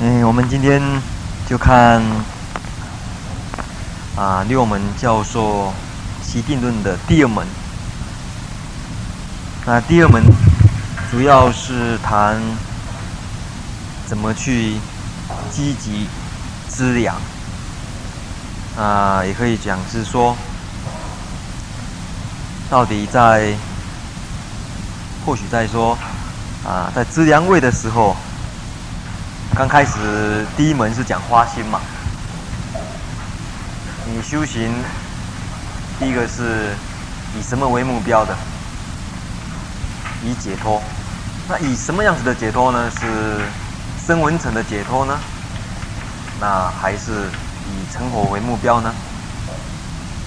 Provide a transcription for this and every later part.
嗯，我们今天就看啊六门教授习定论的第二门。那第二门主要是谈怎么去积极滋养啊，也可以讲是说，到底在或许在说啊，在资粮位的时候。刚开始第一门是讲花心嘛，你修行第一个是以什么为目标的？以解脱。那以什么样子的解脱呢？是生闻乘的解脱呢？那还是以成佛为目标呢？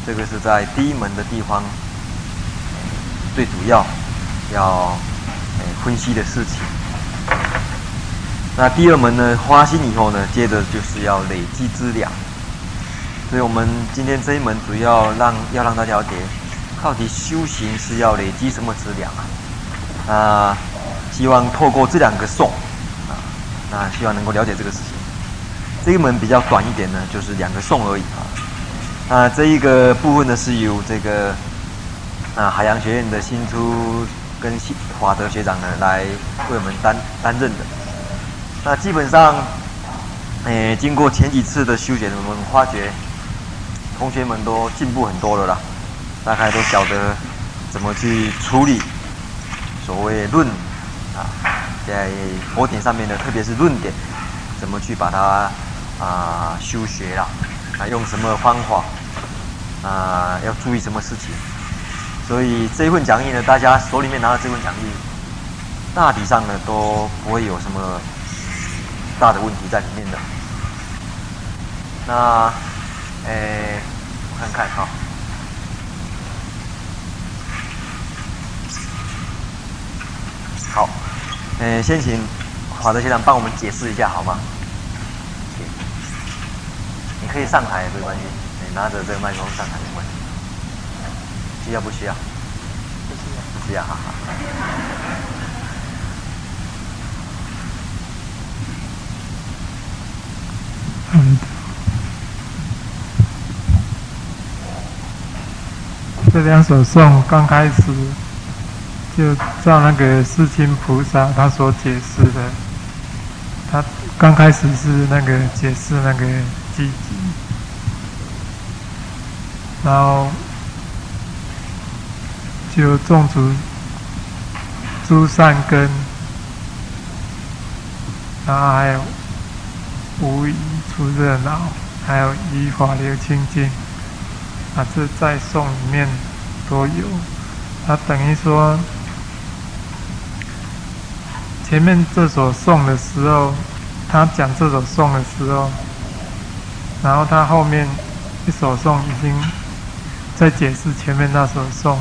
这个是在第一门的地方最主要要分析的事情。那第二门呢，花心以后呢，接着就是要累积资粮。所以我们今天这一门主要让要让大家了解，到底修行是要累积什么资粮啊？啊，希望透过这两个颂啊，那希望能够了解这个事情。这一门比较短一点呢，就是两个颂而已啊。那这一个部分呢，是由这个啊海洋学院的新出跟华德学长呢来为我们担担任的。那基本上，诶，经过前几次的修学，我们发觉同学们都进步很多了啦，大概都晓得怎么去处理所谓论啊，在佛典上面的，特别是论点，怎么去把它啊修学啦，啊用什么方法啊，要注意什么事情。所以这一份讲义呢，大家手里面拿的这份讲义，大体上呢都不会有什么。大的问题在里面的，那，诶，我看看哈，好，诶，先请华德先生帮我们解释一下好吗？你可以上台没关系，你拿着这个麦克风上台没关系，需要不需要？不需要，不需要，哈哈。嗯，这两首颂刚开始就照那个世亲菩萨他所解释的，他刚开始是那个解释那个积极，然后就种出诸善根，然后还有无疑。出热闹，还有依法流清净，啊，这在颂里面都有。他等于说，前面这首颂的时候，他讲这首颂的时候，然后他后面一首颂已经在解释前面那首颂，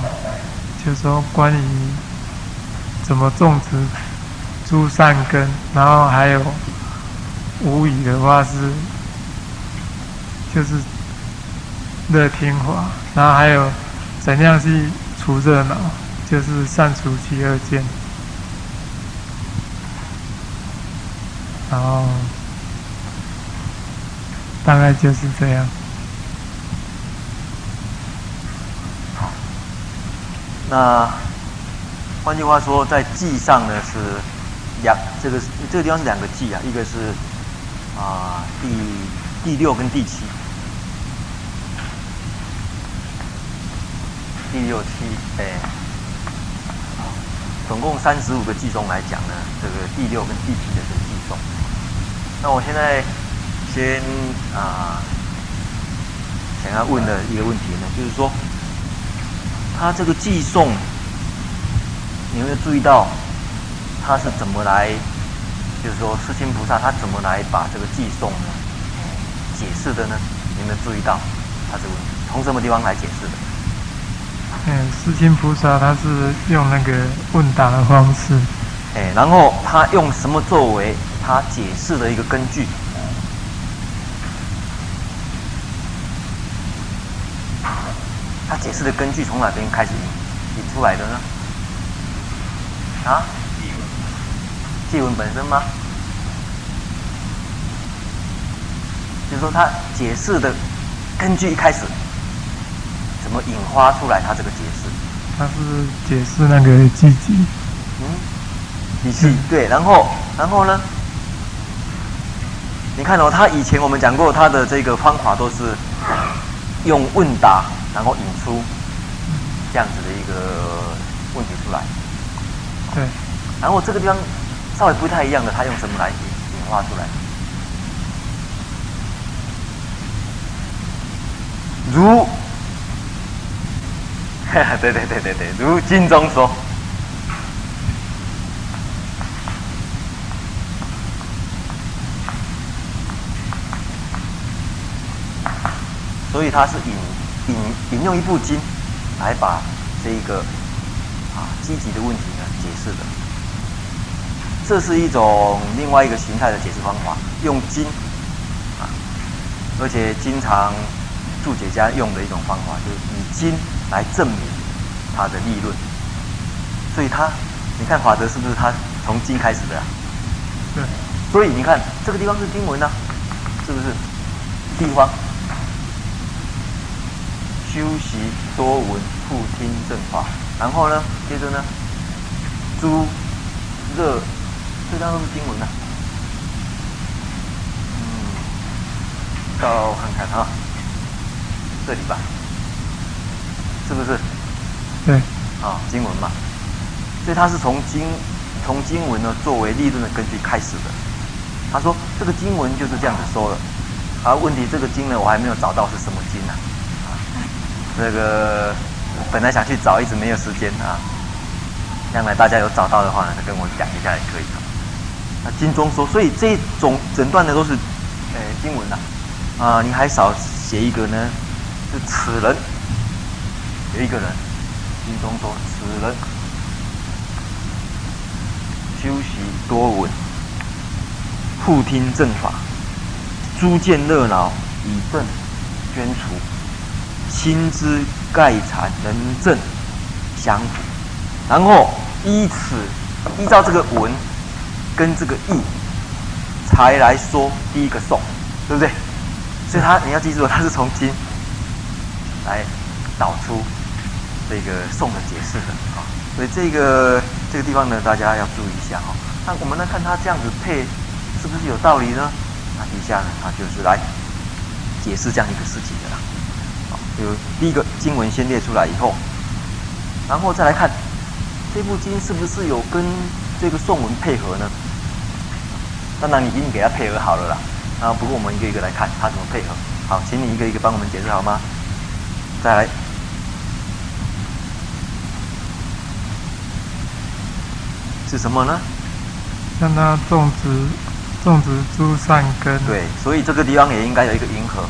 就说关于怎么种植诸善根，然后还有。无语的话是，就是乐听法，然后还有怎样去除热闹，就是善除其二见，然后大概就是这样。那换句话说，在记上呢是两，这个这个地方是两个记啊，一个是。啊，第第六跟第七，第六七，哎，总共三十五个偈颂来讲呢，这个第六跟第七的这个偈颂。那我现在先啊，想要问的一个问题呢，就是说，他这个偈颂，你有没有注意到，他是怎么来？就是说，世亲菩萨他怎么来把这个寄送呢解释的呢？你有没有注意到他这个问题？从什么地方来解释的？嗯，世亲菩萨他是用那个问答的方式。哎，然后他用什么作为他解释的一个根据？他解释的根据从哪边开始引出来的呢？啊？偈文本身吗？就是说他解释的根据一开始怎么引发出来他这个解释。他是解释那个积极。嗯，积极对，然后然后呢？你看哦，他以前我们讲过，他的这个方法都是用问答，然后引出这样子的一个问题出来。对。然后这个地方稍微不太一样的，他用什么来引引发出来？如，对对对对对，如经中说。所以他是引引引用一部经来把这一个啊积极的问题呢解释的，这是一种另外一个形态的解释方法，用经啊，而且经常注解家用的一种方法，就是以经来证明他的立论。所以他你看法则是不是他从经开始的啊？对。所以你看这个地方是经文呢，是不是地方？修习多闻，复听正法。然后呢，接着呢，诸热，这张都是经文呐。嗯，到看看啊，这里吧，是不是？对。啊，经文嘛，所以他是从经从经文呢作为立论的根据开始的。他说这个经文就是这样子说的，而问题这个经呢，我还没有找到是什么经呢？这个本来想去找，一直没有时间啊。将来大家有找到的话呢，跟我讲一下也可以啊。经中说，所以这种整段的都是，呃，经文呐。啊，你还少写一个呢，是此人，有一个人，经中说此人，修习多闻，复听正法，诸见热恼，以正捐除。心之盖残能正相符，然后依此依照这个文跟这个义，才来说第一个颂，对不对？所以他你要记住，他是从经来导出这个颂的解释的啊。所以这个这个地方呢，大家要注意一下哈。那我们来看他这样子配是不是有道理呢？那底下呢，他就是来解释这样一个事情的啦。有第一个经文先列出来以后，然后再来看这部经是不是有跟这个颂文配合呢？当然你已经给他配合好了啦。啊，不过我们一个一个来看他怎么配合。好，请你一个一个帮我们解释好吗？再来，是什么呢？让它种植种植诸善根。对，所以这个地方也应该有一个银河，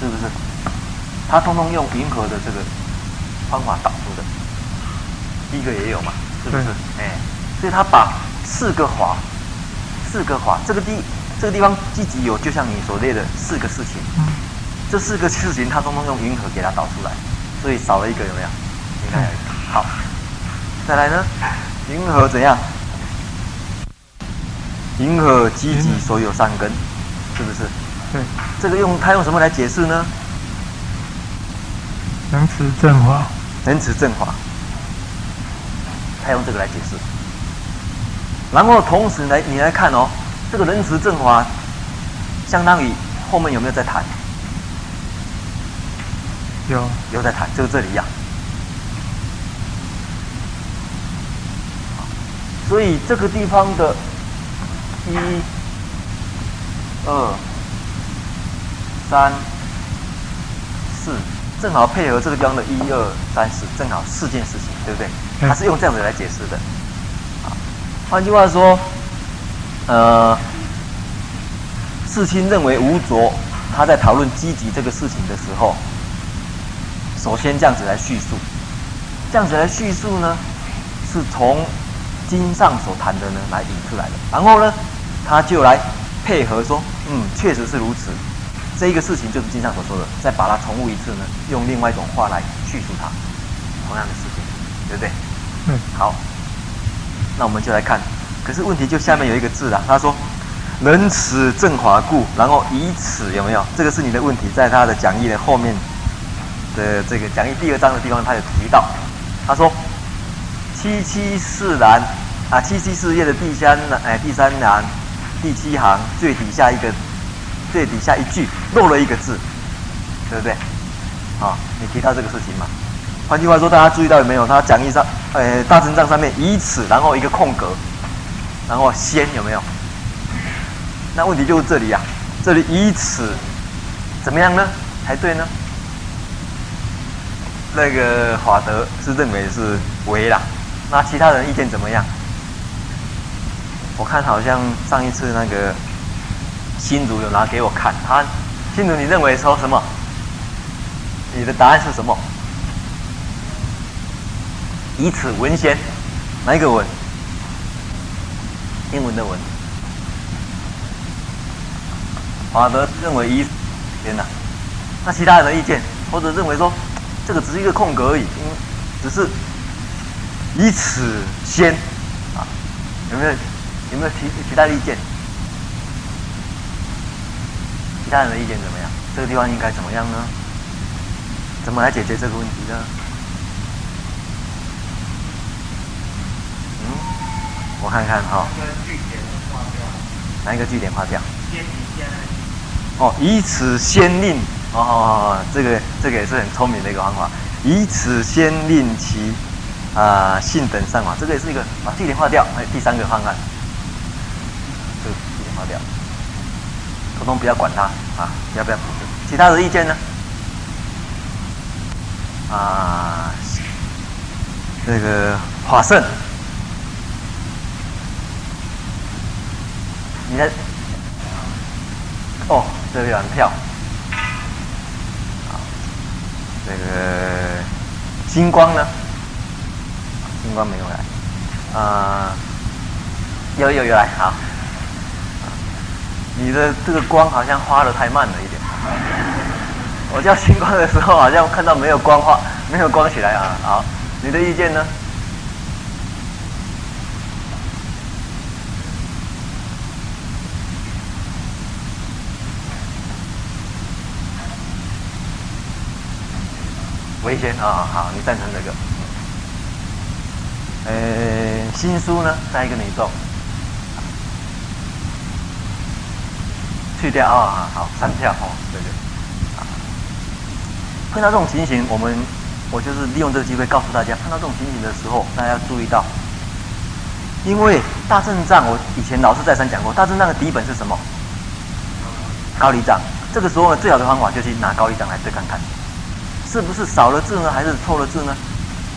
是不是？它通通用银河的这个方法导出的，第一个也有嘛，是不是？哎，所以他把四个法，四个法，这个地这个地方积极有，就像你所列的四个事情，这四个事情它通通用云河给它导出来，所以少了一个有没有？应该有一个。好，再来呢？云河怎样？云河积极所有善根，是不是？对。这个用他用什么来解释呢？能持正法，能持正法，他用这个来解释。然后同时来，你来看哦，这个仁慈正法，相当于后面有没有在谈？有，有在谈，就是这里一样。所以这个地方的一、二、三、四。正好配合这个地方的一二三四，正好四件事情，对不对？他是用这样子来解释的。换句话说，呃，世亲认为无着，他在讨论积极这个事情的时候，首先这样子来叙述，这样子来叙述呢，是从经上所谈的呢来引出来的。然后呢，他就来配合说，嗯，确实是如此。这一个事情就是经上所说的，再把它重复一次呢，用另外一种话来叙述它，同样的事情，对不对？嗯。好，那我们就来看，可是问题就下面有一个字啊，他说能此正法故，然后以此有没有？这个是你的问题，在他的讲义的后面的这个讲义第二章的地方，他有提到，他说七七四栏啊，七七四页的第三哎第三栏第七行最底下一个最底下一句漏了一个字，对不对？啊，你提到这个事情嘛？换句话说，大家注意到有没有？他讲义上，呃，大正藏上面以此，然后一个空格，然后先有没有？那问题就是这里、啊，这里以此怎么样呢？才对呢？那个法德是认为是为啦，那其他人意见怎么样？我看好像上一次那个新竹有拿给我看，他新竹你认为说什么？你的答案是什么？以此文先，哪一个文？英文的文。华德认为以天呐，那其他人的意见，或者认为说，这个只是一个空格而已，因只是以此先啊，有没有有没有其其他的意见？其他人的意见怎么样？这个地方应该怎么样呢？怎么来解决这个问题呢？我看看哈，哪一个句点划掉？哦，以此先令哦，这个这个也是很聪明的一个方法。以此先令其啊信等上法，这个也是一个把句点划掉。还有，第三个方案，这个句点划掉，统统不要管它啊，要不要？其他的意见呢？啊，这个法胜。你的哦，这里有人跳。这个星光呢？星光没有来。啊，有有有来，好。你的这个光好像花的太慢了一点。我叫星光的时候，好像看到没有光花，没有光起来啊。好，你的意见呢？为先啊、好，你赞成这个？呃，新书呢，再一个你动，去掉啊、好，删掉哦，对对。碰到这种情形，我们我就是利用这个机会告诉大家，碰到这种情形的时候，大家要注意到，因为大正藏，我以前老师再三讲过，大正藏的底本是什么？高丽藏。这个时候，最好的方法就是拿高丽藏来对看看。是不是少了字呢，还是错了字呢？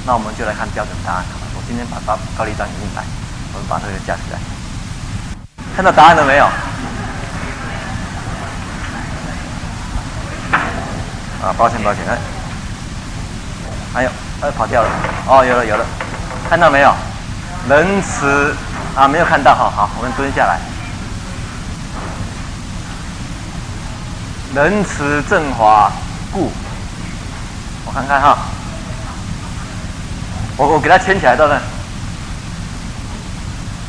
那我们就来看标准答案。我今天把高高丽藏引进来，我们把这个架起来。看到答案了没有？啊，抱歉抱歉，哎，还有，哎，跑掉了。哦，有了有了，看到没有？仁慈啊，没有看到哈。好，我们蹲下来。仁慈正华故。看看哈，我我给它牵起来，到那，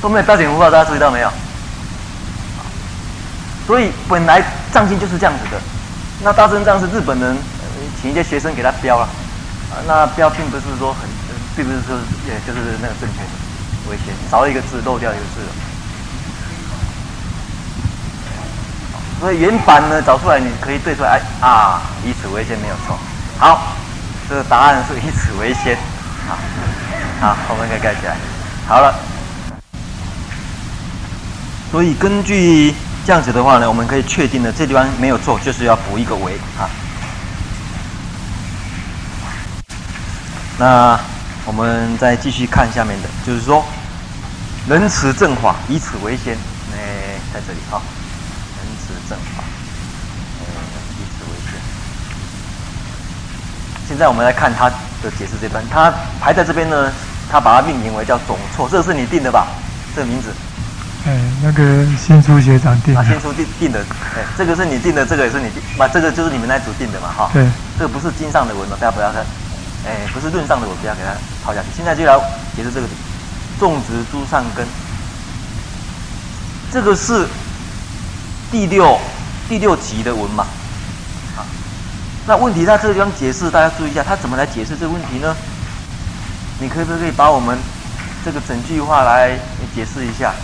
都没有标点符号，大家注意到没有？所以本来藏经就是这样子的，那大正藏是日本人请一些学生给他标了，啊，那标并不是说很，并不是说也就是那个正确的，危险，少一个字，漏掉一个字了。所以原版呢找出来，你可以对出来，哎啊，以此为先没有错，好。这个答案是以此为先，好，好，我们可以盖起来。好了，所以根据这样子的话呢，我们可以确定的这地方没有错，就是要补一个为啊。那我们再继续看下面的，就是说，仁慈正法，以此为先，哎，在这里哈，仁慈正法。现在我们来看他的解释这段，他排在这边呢，他把它命名为叫总错，这是你定的吧？这个名字？哎，那个新书学长定的。啊，新书定定的，哎，这个是你定的，这个也是你定，那这个就是你们那组定的嘛，哈。对。这个不是经上的文嘛，大家不要看，哎，不是论上的文，不要给它抛下去。现在就来解释这个种植诸上根，这个是第六第六级的文嘛。啊，那问题他这个地方解释，大家注意一下，他怎么来解释这个问题呢？你可不可以把我们这个整句话来解释一下？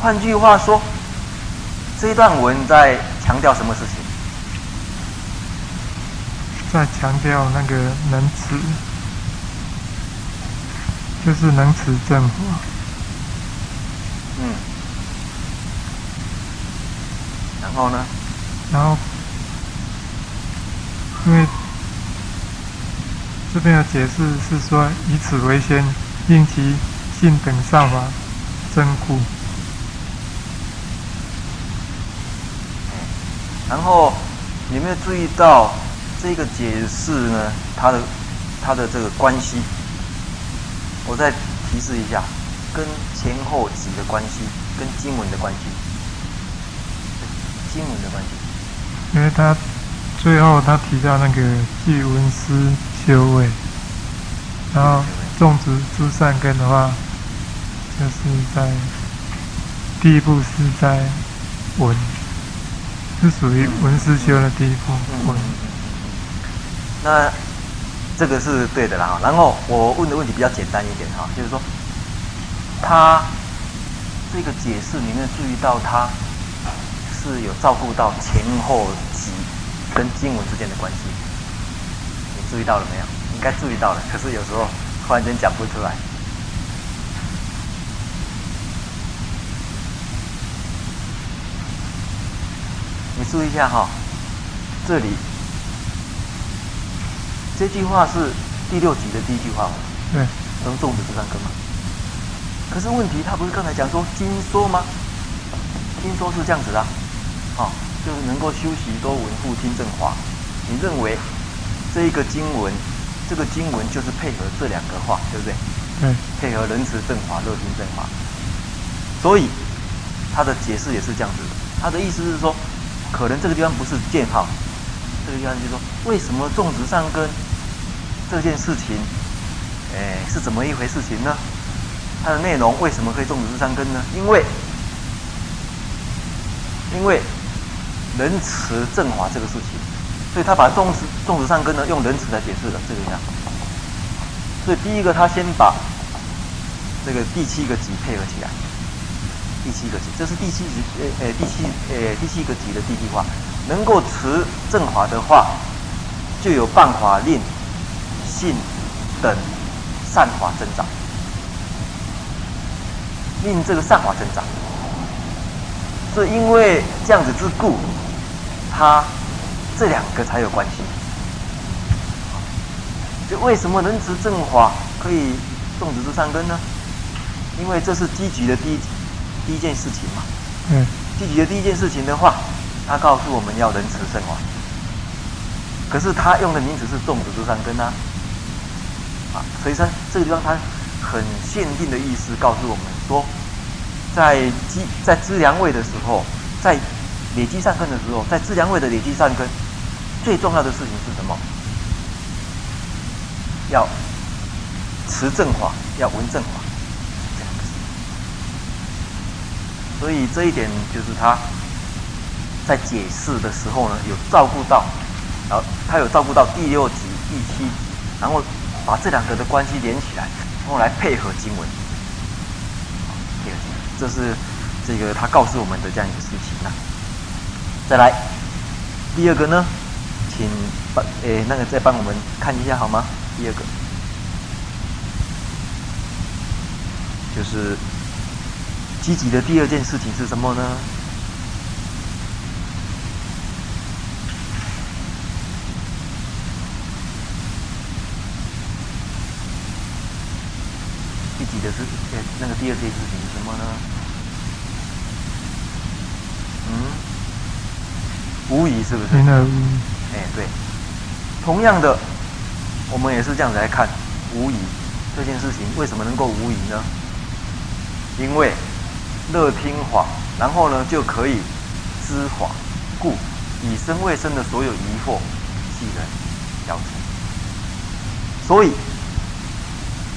换句话说，这一段文在强调什么事情？在强调那个能持，就是能持正法。嗯。然后呢？然后，因为这边的解释是说，以此为先，应其性等善法真故。然后，有没有注意到这个解释呢？它的它的这个关系，我再提示一下，跟前后集的关系，跟经文的关系，经文的关系。因为他最后他提到那个具闻思修位，然后种植诸善根的话，就是在第一步是在闻。是属于闻思修的地方。嗯嗯。那这个是对的啦。然后我问的问题比较简单一点哈，就是说，他这个解释里面注意到他是有照顾到前后集跟经文之间的关系，你注意到了没有？应该注意到了，可是有时候突然间讲不出来。你注意一下哈，这里这句话是第六集的第一句话吗？对，能种植这三根吗？可是问题，他不是刚才讲说经说吗？经说是这样子的，啊，就是能够修习多闻护听正法。你认为这一个经文，这个经文就是配合这两个话，对不对？嗯，配合仁慈正法，乐听正法。所以他的解释也是这样子的，他的意思是说。可能这个地方不是箭号，这个地方就是说，为什么种植善根这件事情，哎，是怎么一回事情呢？它的内容为什么可以种植善根呢？因为，因为能持正法这个事情，所以他把种植种植善根呢用仁慈来解释了这个样。所以第一个，他先把这个第七个级配合起来。第七个级，这是第七级，呃呃，第七，呃，第七个级的第一句话，能够持正法的话，就有办法令信等善法增长，令这个善法增长。是因为这样子之故，它这两个才有关系。就为什么能持正法可以种植这善根呢？因为这是积极的第一。第一件事情嘛，嗯，积极的第一件事情的话，他告诉我们要能持正法，可是他用的名词是种植诸善根啊，啊，所以说这个地方他很限定的意思告诉我们说，在积在资粮位的时候，在累积善根的时候，在资粮位的累积善根，最重要的事情是什么？要持正法，要闻正法。所以这一点就是他在解释的时候呢，有照顾到，然后他有照顾到第六集、第七集，然后把这两个的关系连起来，然后来配合经文。配合经文，这是这个他告诉我们的这样一个事情啊。再来第二个呢，请帮诶那个再帮我们看一下好吗？第二个就是。积极的第二件事情是什么呢？积极的是呃，那个第二件事情是什么呢？无疑是不是？哎，对。同样的，我们也是这样子来看无疑这件事情，为什么能够无疑呢？因为。乐听法，然后呢就可以知法，故以身为身的所有疑惑，悉然了除。所以，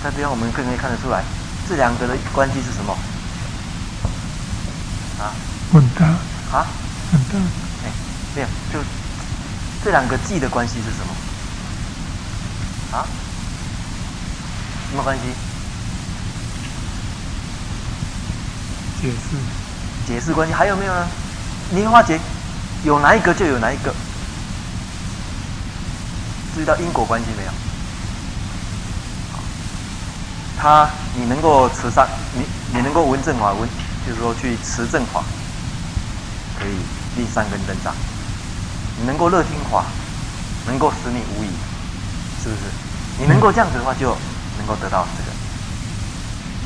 在这边我们更可以看得出来，这两个的关系是什么？啊？问答。啊？问答。哎，没有，就这两个记的关系是什么？啊？什么关系？解释。解释关系还有没有呢？莲花节有哪一个就有哪一个。注意到因果关系没有？他，你能够持善，你你能够闻正法闻，就是说去持正法，可以立善根增长。你能够乐听话，能够使你无疑，是不是？你能够这样子的话，就能够得到这个。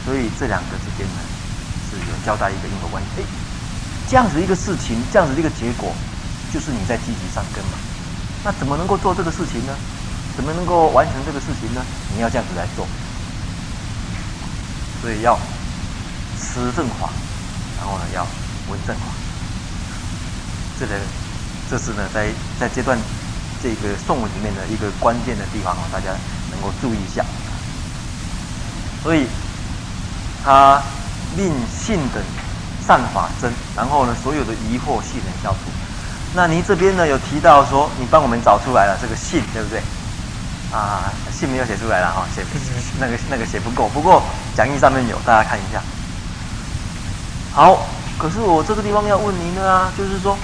所以这两个之间呢，是有交代一个因果关系。哎，这样子一个事情，这样子一个结果，就是你在积极上根嘛。那怎么能够做这个事情呢？怎么能够完成这个事情呢？你要这样子来做。所以要持正法，然后呢要闻正法。这个这是呢在在这段这个颂文里面的一个关键的地方哦，大家能够注意一下。所以他令信等善法真，然后呢所有的疑惑系能消除。那您这边呢有提到说，你帮我们找出来了这个信，对不对？啊，信没有写出来了哈，写那个那个写不够。不过讲义上面有，大家看一下。好，可是我这个地方要问您的啊，就是说，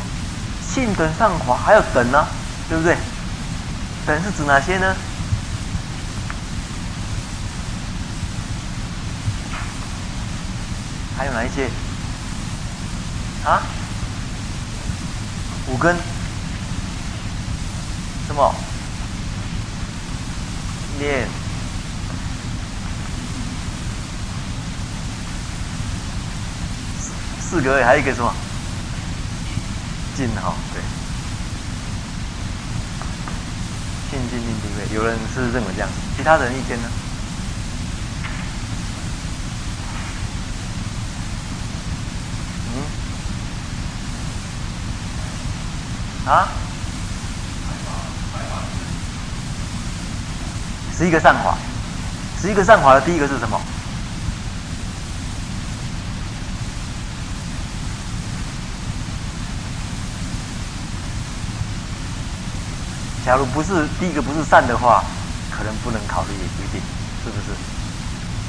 性等上滑还有等呢、对不对？等是指哪些呢？还有哪一些？啊？五根？什么？念四四个，还有一个什么？净哈，对，信净定定慧，有人是认为这样，其他人意见呢？嗯？啊？十一个善法，十一个善法的第一个是什么？假如不是第一个不是善的话，可能不能考虑，也不一定，是不是？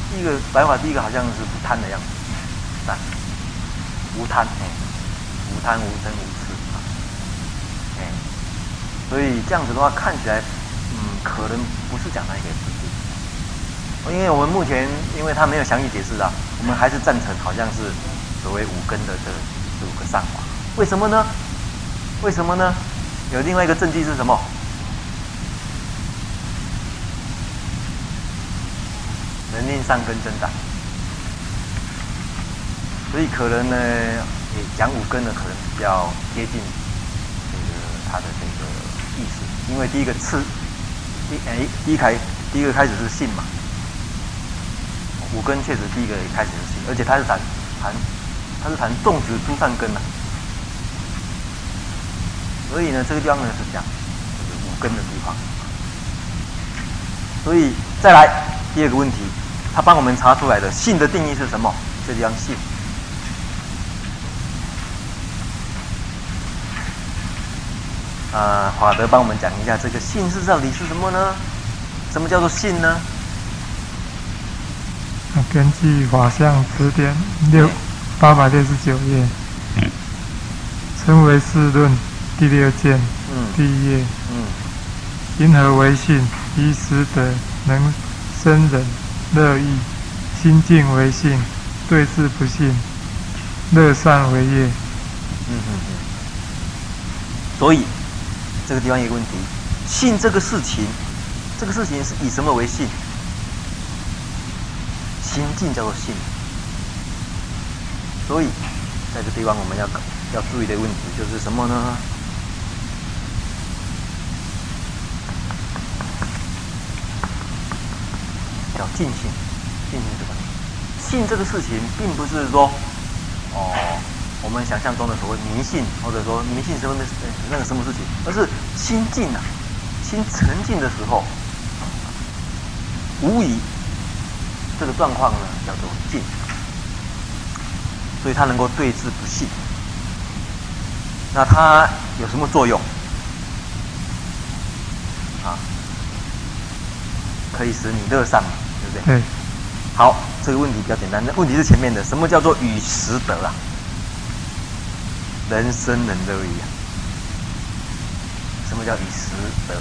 第一个白法，第一个好像是不贪的样子，善，无贪，哎，无贪无嗔无痴，哎，所以这样子的话看起来。嗯可能不是讲那一个事情，因为我们目前因为他没有详细解释啊，我们还是赞成好像是所谓五根的这这五个善法。为什么呢？为什么呢？有另外一个证据是什么？能令善根增长，所以可能呢，也讲五根呢可能比较贴近这个他的这个意思，因为第一个次。第哎，第一开第一个开始是信嘛，五根确实第一个开始是信，而且它是谈谈，它是谈种植诸善根呐、所以呢，这个地方呢是讲五根的地方，所以再来第二个问题，他帮我们查出来的信的定义是什么？这地方信。啊，法德帮我们讲一下这个信是到底是什么呢？什么叫做信呢？根据《法相辞典》六八百六十九页，称为四论第六卷，嗯，第一页，嗯，因何为信？以使得能生忍乐意，心净为信，对治不信，乐善为业。嗯嗯嗯。所以。这个地方有个问题，信这个事情，这个事情是以什么为信？心净叫做信。所以，在这个地方我们要要注意的问题就是什么呢？叫尽信，尽信什么？信这个事情，并不是说，哦。我们想象中的所谓迷信，或者说迷信什么的那个什么事情，而是心静啊，心沉静的时候，无疑这个状况呢叫做静。所以它能够对治不幸。那它有什么作用？啊，可以使你乐善，对不对？对。好，这个问题比较简单。那问题是前面的，什么叫做与时得啊？人生人都一样？什么叫与时得？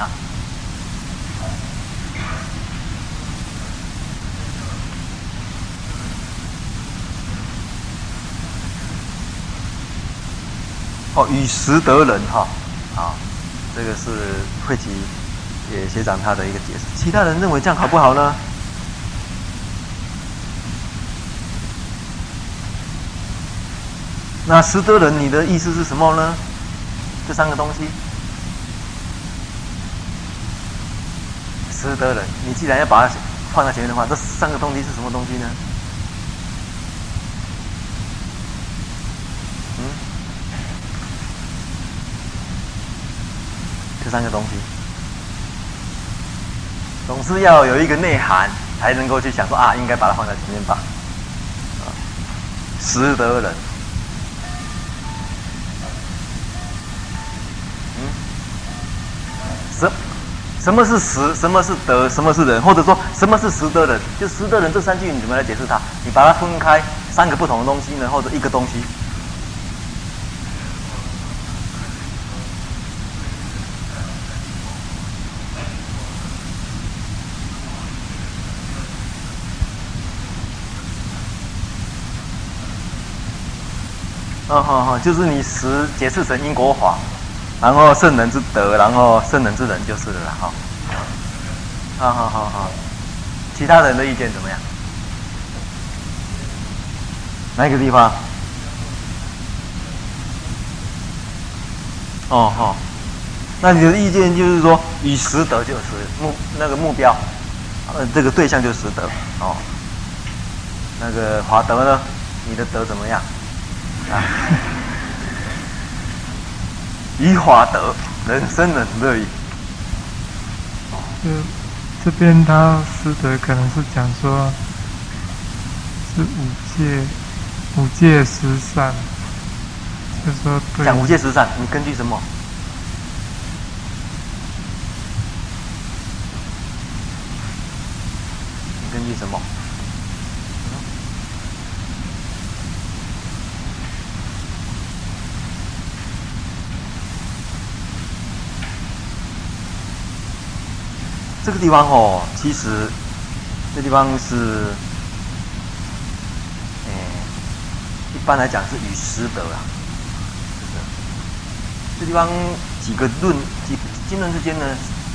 啊？哦，与时得人哈，好，这个是慧吉也学长他的一个解释。其他人认为这样好不好呢？那时得人，你的意思是什么呢？这三个东西，时得人，你既然要把它放在前面的话，这三个东西是什么东西呢？嗯，这三个东西，总是要有一个内涵，才能够去想说啊，应该把它放在前面吧。啊，时得人。什什么是时？什么是得？什么是人？或者说什么是时得人？就时得人这三句，你怎么来解释它？你把它分开三个不同的东西呢，或者一个东西？哦，好好，就是你识解释成因果法。然后圣人之德，然后圣人之人就是了哈。好好好好，其他人的意见怎么样？哪个地方？哦哦，那你的意见就是说，与时得就是目那个目标，呃，这个对象就是时得哦。那个华德呢？你的德怎么样？啊？以法德，人生人乐意。嗯，这边他师德可能是讲说，是五戒，五戒十善，就是说对。讲五戒十善，你根据什么？你根据什么？这个地方哦，其实这地方是，哎，一般来讲是与师德啊，这地方几个论几经论之间呢，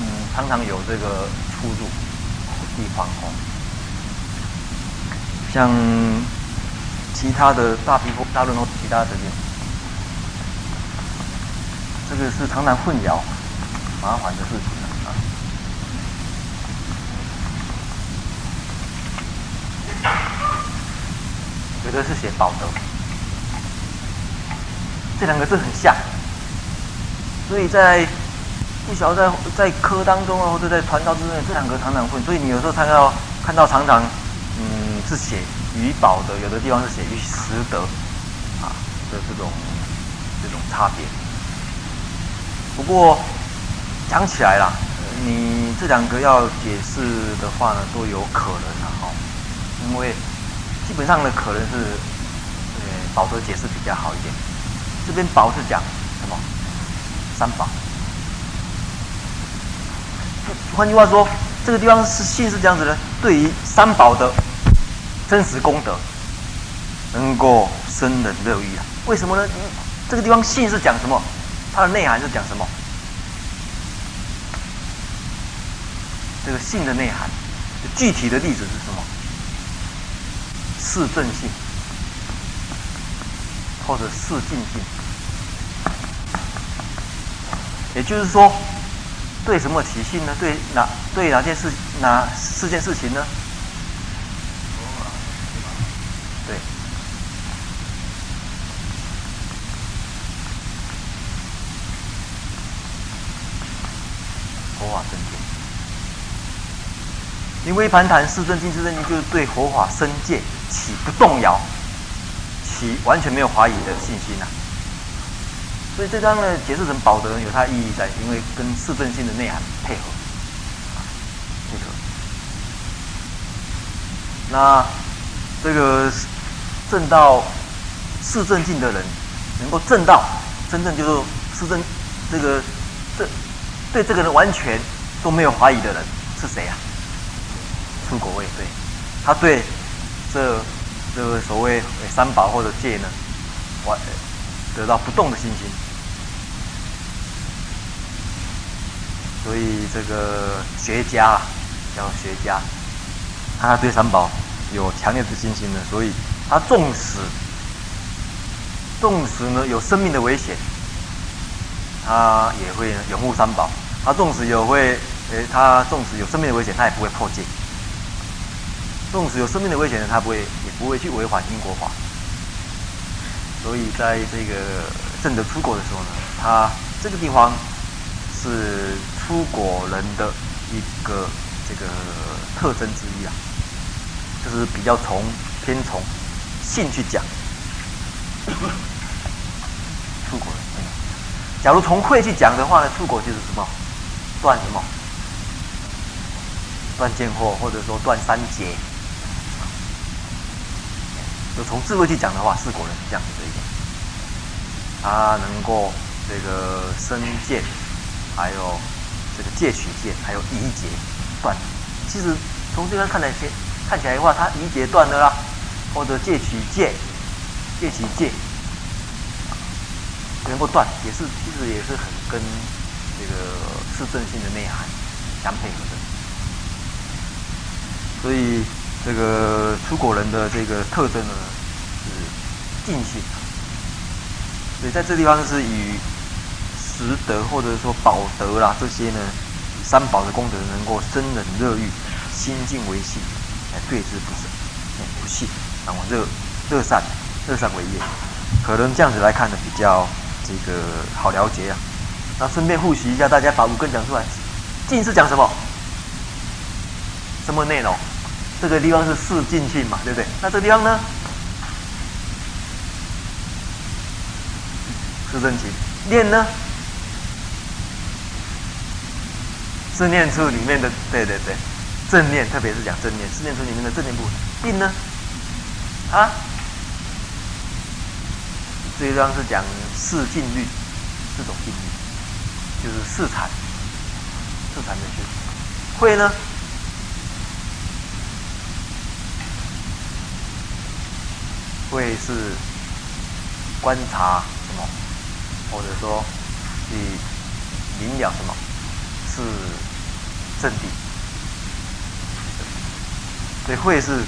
嗯，常常有这个出入地方哦。像其他的大批破大论或其他的这些，这个是常常混淆麻烦的事情。有的是写宝德，这两个字很像，所以在不晓得在在科当中啊，或者在传道之内，这两个常常混，所以你有时候看到看到常常嗯是写与宝德，有的地方是写与实德啊的这种这种差别。不过讲起来啦，你这两个要解释的话呢，都有可能啊，哈，因为。基本上呢，可能是，呃，宝德解释比较好一点。这边宝是讲什么？三宝。换句话说，这个地方是信是这样子的：对于三宝的真实功德，能够生人乐意啊。为什么呢？这个地方信是讲什么？它的内涵是讲什么？这个信的内涵，具体的例子是什么？是正性，或者市进性，也就是说，对什么起信呢？对哪对哪件事哪四件事情呢？对，佛法正见。因为盘谈四正信，四正信就是对佛法深戒。起不动摇，起完全没有怀疑的信心呐、啊。所以这张呢，解释成保德有它意义在，因为跟四正信的内涵配合，配合。那这个证到四正境的人，能够证到真正就是四正这个这对这个人完全都没有怀疑的人是谁啊？出果位，对，他对这这个所谓三宝或者戒呢，完得到不动的信心。所以这个学家啊，叫学家，他对三宝有强烈的信心呢，所以他纵使纵使呢有生命的危险，他也会拥护三宝。他纵使有会，诶，他纵使有生命的危险，他也不会破戒。纵使有生命的危险呢，他不会，也不会去违反因果法。所以在这个正德出国的时候呢，他这个地方是出国人的一个这个特征之一啊，就是比较从偏从性去讲。出国人，假如从会去讲的话呢，出国就是什么？断什么？断见货，或者说断三节。就从智慧去讲的话，四果人是这样子的一点，他能够这个身见，还有这个戒取见，还有疑结断。其实从这边看来，先看起来的话，他疑结断了啦，或者戒取戒，戒取戒，能够断，也是其实也是很跟这个四正性的内涵相配合的，所以。这个出果人的这个特征呢，是净信，所以在这地方是与十德或者说宝德啦这些呢，三宝的功德能够生忍热欲，心净为信，来对之不舍，不信，然后热热善，热善为业，可能这样子来看呢比较这个好了解啊。那顺便复习一下，大家把五根讲出来，净是讲什么？什么内容？这个地方是四进去嘛，对不对？那这个地方呢？四正勤。念呢？是念处里面的，对对对，正念，特别是讲正念，四念处里面的正念部分。病呢？啊？这一地方是讲四静虑，四种静虑，就是四禅，四禅的修。会呢？会是观察什么，或者说去明了什么，是正定。所以会是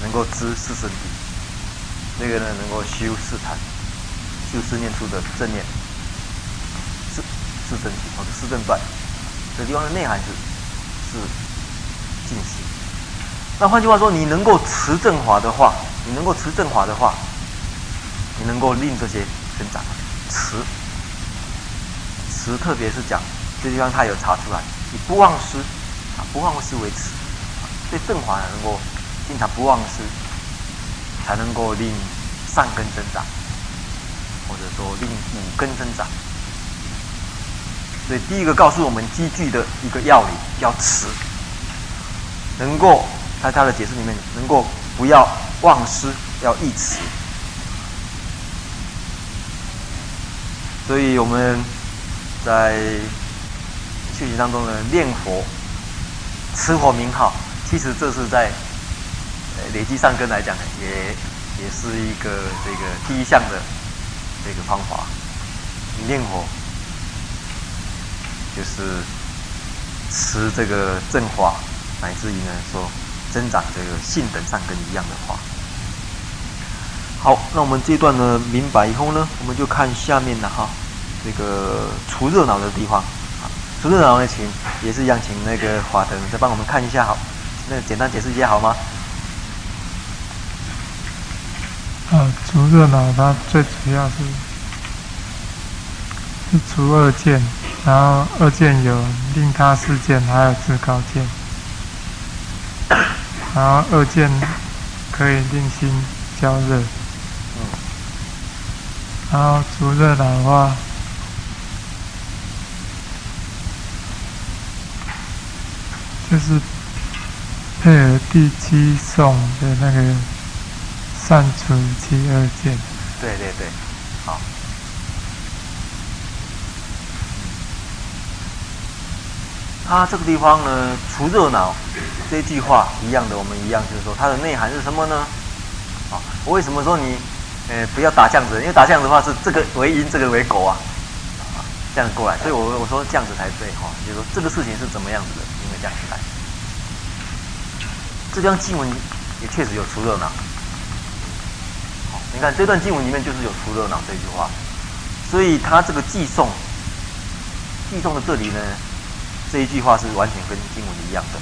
能够知四圣谛，那个呢能够修四禅，修四念出的正念，是是正谛或者是正断。这地方的内涵是是净信。那换句话说，你能够持正法的话。你能够持正法的话，你能够令这些增长。持持，特别是讲这地方他有查出来，以不忘失啊，不忘失为持，对正法能够经常不忘失，才能够令善根增长，或者说令五根增长。所以第一个告诉我们积聚的一个要领，叫持，能够在他的解释里面能够不要。忘失要忆持，所以我们在修行当中呢，念佛、持佛名号，其实这是在累积善根来讲，也也是一个这个第一项的这个方法。念佛就是持这个正法，乃至于呢说。增长这个性能上跟一样的话，好，那我们这段呢明白以后呢，我们就看下面的哈，这个除热恼的地方，除热恼呢，请也是一样，请那个华腾再帮我们看一下，好，那简单解释一下好吗？啊，除热恼它最主要是是除二见，然后二见有令他世见，还有至高见。然后二键可以令心焦热，然后除热恼的话，就是配合第七送的那个善存其二键。对对对，好。它这个地方呢，除热闹这句话一样的，我们一样就是说，它的内涵是什么呢？啊，我为什么说你，呃，不要打这样子？因为打这样子的话是这个为因，这个为果啊，啊，这样过来，所以我我说这样子才对哈，就是说这个事情是怎么样子的，因为这样子来。这段经文也确实有除热闹，好，你看这段经文里面就是有除热闹这句话，所以它这个寄送，寄送的这里呢。这一句话是完全跟经文一样的，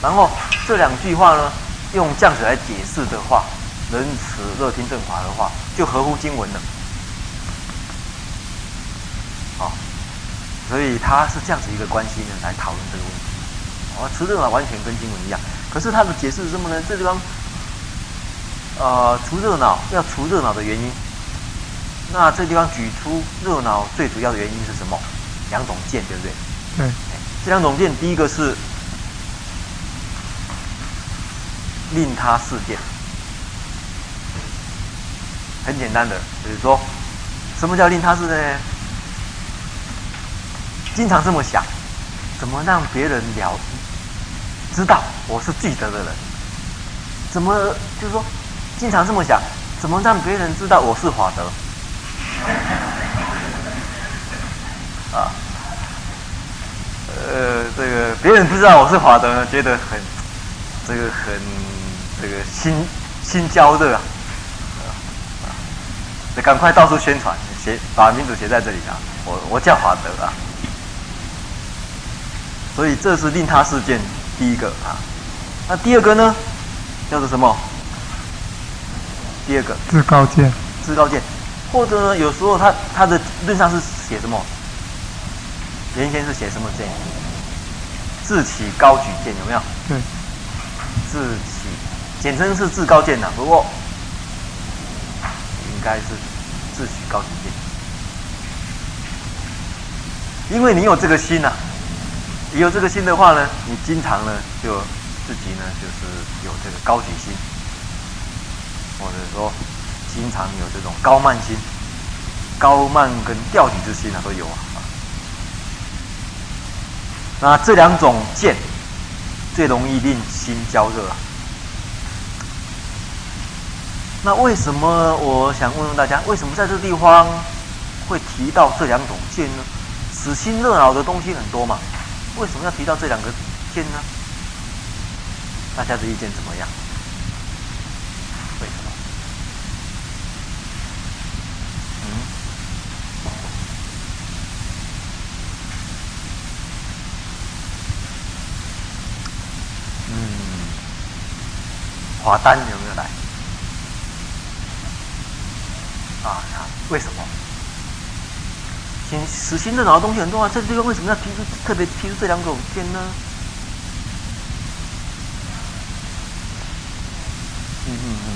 然后这两句话呢，用这样子来解释的话，仁慈乐听正法的话，就合乎经文了，好，所以他是这样子一个关系呢来讨论这个问题，啊，除热闹完全跟经文一样，可是他的解释是什么呢？这地方，呃，除热闹要除热闹的原因，那这地方举出热闹最主要的原因是什么？两种见，对不对？对，这两种见，第一个是令他事件，很简单的，就是说，什么叫令他示呢？经常这么想，怎么让别人了知道我是记得的人？怎么就是说，经常这么想，怎么让别人知道我是法德？呃，这个别人不知道我是华德呢，觉得很这个很这个心心焦热啊，啊，得赶快到处宣传，写把名字写在这里啊，我我叫华德啊，所以这是令他事件第一个啊，那第二个呢，叫做什么？第二个。自高见，自高见，或者呢，有时候他他的论上是写什么？原先是写什么见？自起高举剑有没有？对。自起，简称是自高剑呐。不过应该是自取高举剑，因为你有这个心呐、啊，你有这个心的话呢，你经常呢就自己呢就是有这个高举心，或者说经常有这种高慢心、高慢跟吊举之心啊都有啊。那这两种见最容易令心焦热啊。那为什么我想问问大家，为什么在这地方会提到这两种见呢？死心热闹的东西很多嘛，为什么要提到这两个见呢？大家的意见怎么样？为什么？华丹有没有来？啊，他为什么？心使心热恼的东西很多啊，这个地方为什么要提出特别提出这两种天呢？嗯嗯嗯。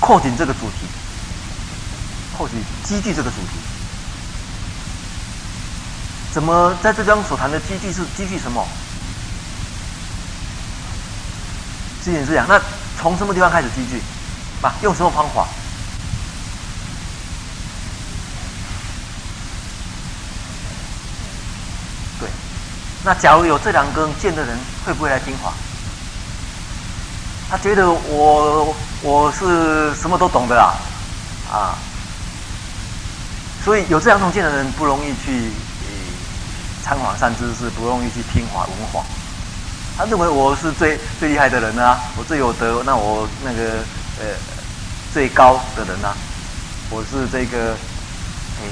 扩紧这个主题，扩紧积聚这个主题。怎么在这张所谈的积聚是积聚什么？积聚是这样，那从什么地方开始积聚？啊，用什么方法？对，那假如有这两个见的人，会不会来听话？他觉得我我是什么都懂的啦，啊，所以有这两种见的人不容易去。参访善知识不容易去听法闻法，他认为我是最最厉害的人啊，我最有德，那我那个呃最高的人啊，我是这个诶、哎、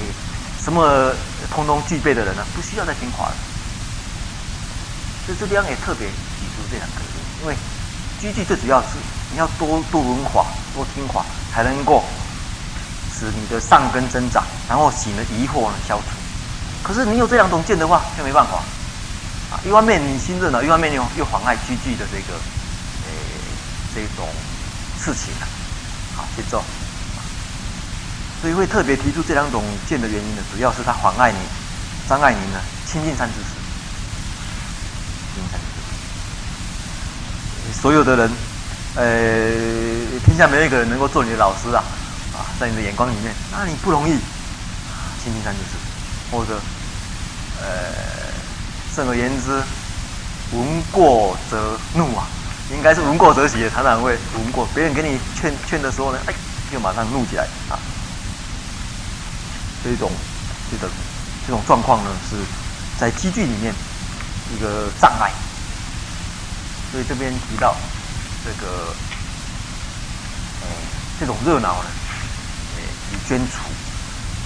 什么通通具备的人、啊？不需要再听法了。所以这地方也特别提出这两个，因为积聚最主要是你要多多闻法，多听法，才能够使你的善根增长，然后使你的疑惑呢消除。可是你有这两种见的话，就没办法。啊，一方面你心热闹，一方面又又妨碍居聚的这个，呃，这种事情啊，好节奏，所以会特别提出这两种见的原因呢，主要是它妨碍你、障碍你呢亲近三知识，亲近善知识，所有的人，呃，天下没有一个人能够做你的老师啊，啊，在你的眼光里面，那你不容易。亲近三知识，或者，呃。甚而言之，闻过则怒啊，应该是闻过则喜的，常常会闻过别人给你劝劝的时候呢，哎，就马上怒起来啊。这种这种这种状况呢，是在积聚里面一个障碍。所以这边提到这个，呃，这种热闹呢，呃，以捐除。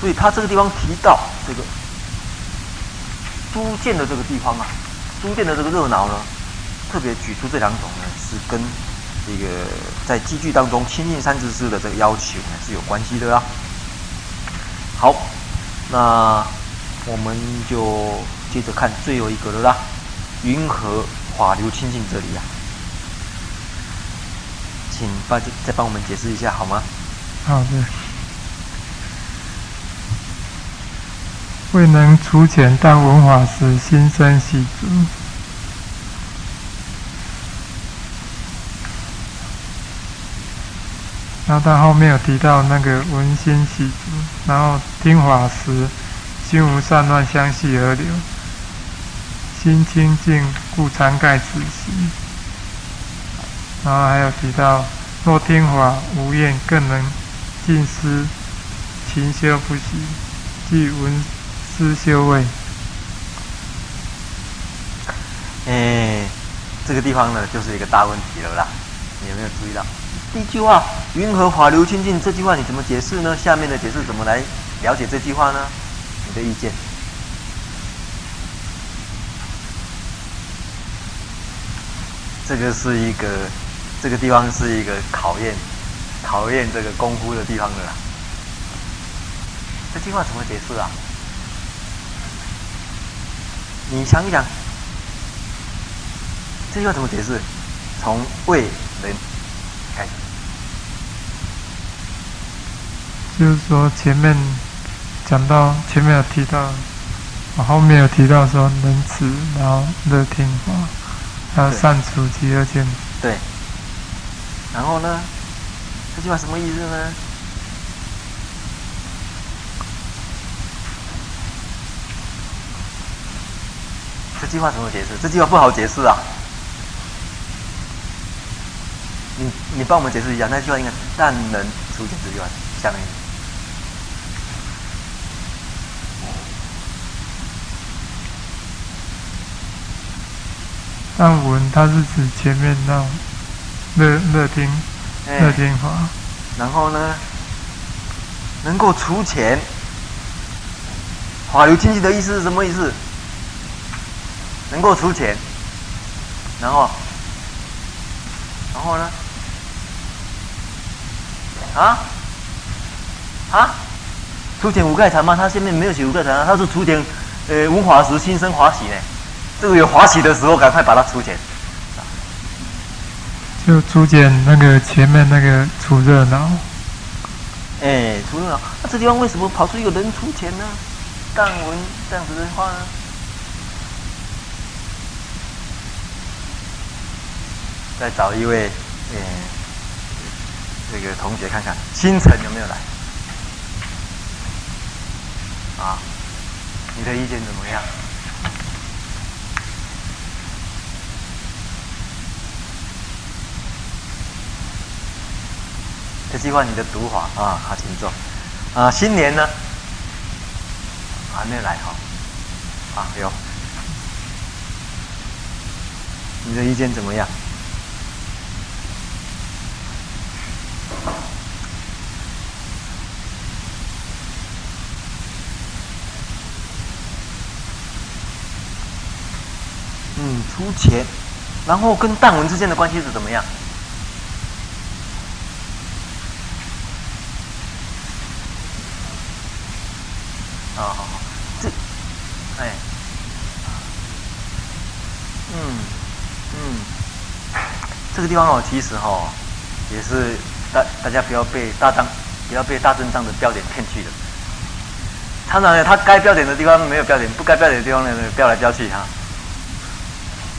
所以他这个地方提到这个。租建的这个地方啊，租建的这个热闹呢，特别举出这两种呢，是跟这个在积聚当中亲近善知识的这个要求呢是有关系的啊。好，那我们就接着看最后一个了啦。云何法流清净这里啊，请帮再帮我们解释一下好吗？好的。未能除遣，但闻法时心生喜足。然后他后面有提到那个闻心喜足，然后听法时心无散乱相续而流，心清净故常盖此心。然后还有提到若听法无厌，更能尽思勤修不息，即闻。思修位，哎，这个地方呢，就是一个大问题了啦。你有没有注意到？第一句话“云何法流清净”这句话你怎么解释呢？下面的解释怎么来了解这句话呢？你的意见？这个是一个，这个地方是一个考验，考验这个功夫的地方的啦。这句话怎么解释啊？你想一想，这句话怎么解释？从未人开始，就是说前面讲到前面有提到，我后面有提到说能持，然后乐听法，还有善处极乐见。对。然后呢？这句话什么意思呢？这句话怎么解释？这句话不好解释啊！你你帮我们解释一下，那句话应该“但能除遣”这句话下面。但闻它是指前面那乐乐听乐听法，然后呢，能够除钱，法流经济的意思是什么意思？能够出钱，然后，然后呢？啊？啊？出钱五盖禅吗？他下面没有写五盖禅啊，他是出钱，呃，闻法时心生华喜呢。这个有华喜的时候，赶快把它出钱。就出钱那个前面那个出热闹。哎，出热闹，那这地方为什么跑出一个人出钱呢？但文这样子的话呢？再找一位，嗯，这个同学看看，星辰有没有来？啊，你的意见怎么样？这句话你的读法啊，好，请坐。啊，新年呢？还没来哈？啊，有。你的意见怎么样？嗯，出钱，然后跟弹文之间的关系是怎么样？啊，好好，这，哎，嗯，这个地方哦，其实哦，也是大大家不要被大张，不要被大阵仗的标点骗去了。常常呢，他该标点的地方没有标点，不该标点的地方呢，标来标去哈。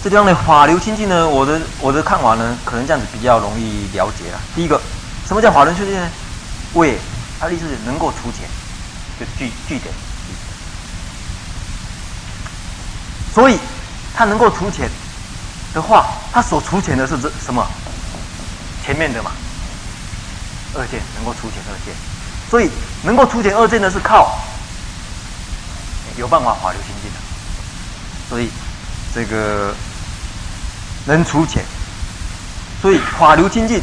这地方的法流清净呢，我的我的看法呢，可能这样子比较容易了解了。第一个，什么叫法流清净呢？为他的意思是能够除钱，就句句点。所以，他能够除钱的话，他所除钱的是这什么？前面的嘛，二件能够除钱二件，所以能够除钱二件的是靠有办法法流清净的，所以这个。能除钱，所以法流清净。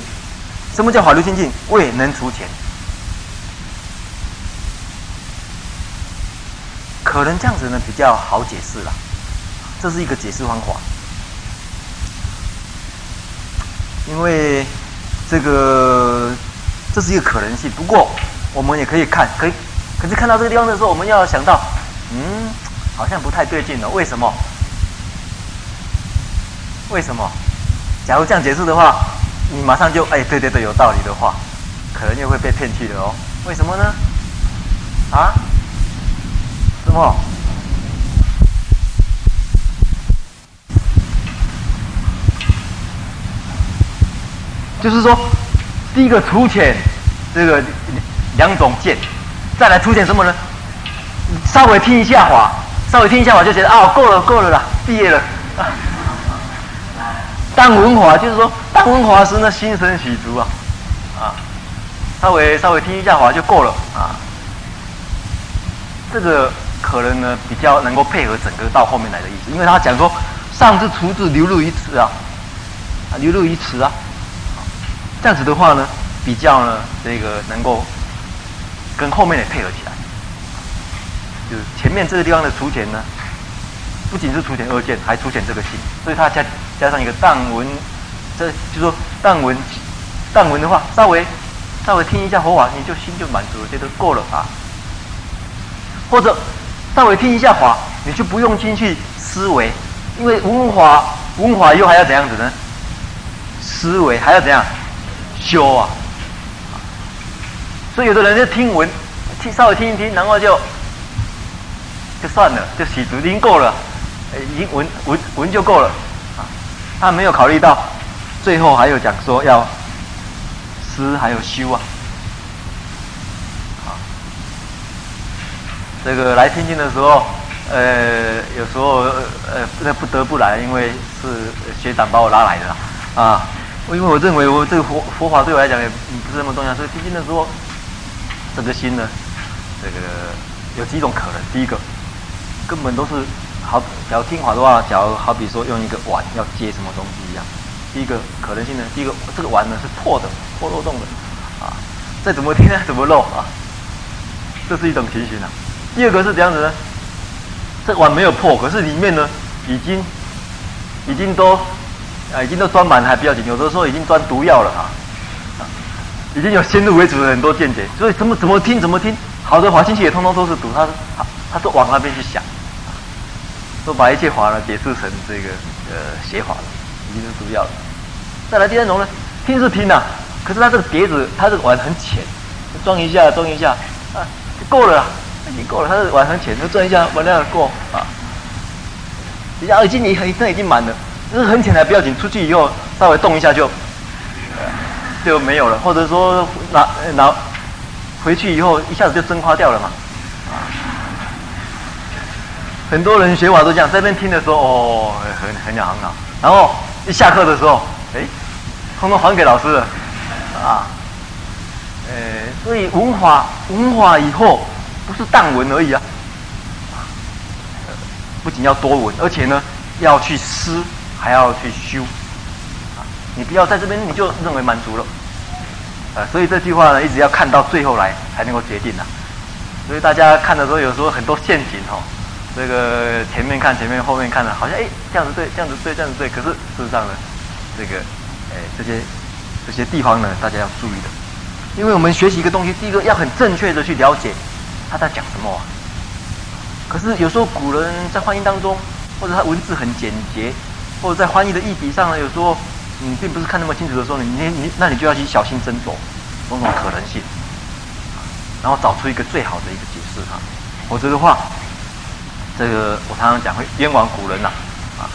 什么叫法流清净？为能除钱，可能这样子呢比较好解释了。这是一个解释方法，因为这个这是一个可能性。不过我们也可以看，可以，可是看到这个地方的时候，我们要想到，嗯，好像不太对劲了。为什么？为什么？假如这样解释的话，你马上就哎，对对对，有道理的话，可能又会被骗去的哦。为什么呢？啊？什么？就是说，第一个除钱，这个两种见，再来除钱什么呢？稍微听一下话，稍微听一下话就觉得啊，够了够了啦，毕业了。啊当文华就是说，当文华时呢，心生喜足啊，啊，稍微稍微听一下话就够了啊。这个可能呢比较能够配合整个到后面来的意思，因为他讲说，上至厨子流入于此啊，啊流入于此啊，这样子的话呢，比较呢这个能够跟后面的配合起来，就是前面这个地方的除钱呢，不仅是除钱二件，还除钱这个心，所以它加。加上一个当闻，这就说当闻，当闻的话，稍微稍微听一下佛法，你就心就满足了，觉得够了啊。或者稍微听一下法，你就不用进去思维，因为闻法闻法又还要怎样子呢？思维还要怎样修啊？所以有的人就听闻，听稍微听一听，然后就就算了，就洗足已经够了，已经闻闻闻就够了。啊他没有考虑到，最后还有讲说要思还有修啊，啊，这个来听经的时候，呃，有时候呃那不得不来，因为是学长把我拉来的啊，因为我认为我这个佛佛法对我来讲也不是那么重要，所以听经的时候，这个心呢，这个有几种可能，第一个根本都是。好，假如听法的话，假如好比说用一个碗要接什么东西一样，第一个可能性呢，第一个这个碗呢是破的，破漏洞的，啊，再怎么听呢 怎么漏啊，这是一种情形啊。第二个是怎样子呢？这碗没有破，可是里面呢已经已经都啊已经都装满还不要紧，有的时候已经装毒药了啊，已经有先入为主的很多见解，所以怎么怎么听怎么听，好的法进去也通通都是毒，他他他都往那边去想。都把一切法呢解释成这个呃邪法了，已经是毒药了。再来第三种呢，听是听呐、啊，可是它这个碟子，它这个碗很浅，装一下装一下啊就够了，已经够了。它这个碗很浅，就装一下完了够啊。人家已经你很这已经满了，就是很浅还不要紧，出去以后稍微动一下就就没有了，或者说拿拿回去以后一下子就蒸发掉了嘛。很多人学法都这样，这边听的时候哦，很很讲很好，然后一下课的时候，哎，通通还给老师了，啊，呃，所以文法文法以后不是淡闻而已啊，不仅要多闻，而且呢要去思，还要去修，啊，你不要在这边你就认为满足了，啊，所以这句话呢一直要看到最后来才能够决定呐，所以大家看的时候有时候很多陷阱哦。这个前面看前面，后面看的，好像哎这样子对，这样子对，这样子对。可是事实上呢，这个哎这些这些地方呢，大家要注意的，因为我们学习一个东西，第一个要很正确的去了解他在讲什么啊。可是有时候古人在翻译当中，或者他文字很简洁，或者在翻译的议题上呢，有时候你并不是看那么清楚的时候，你你你，那你就要去小心斟酌种种可能性，然后找出一个最好的一个解释哈。否则的话，这个我常常讲会冤枉古人呐，啊。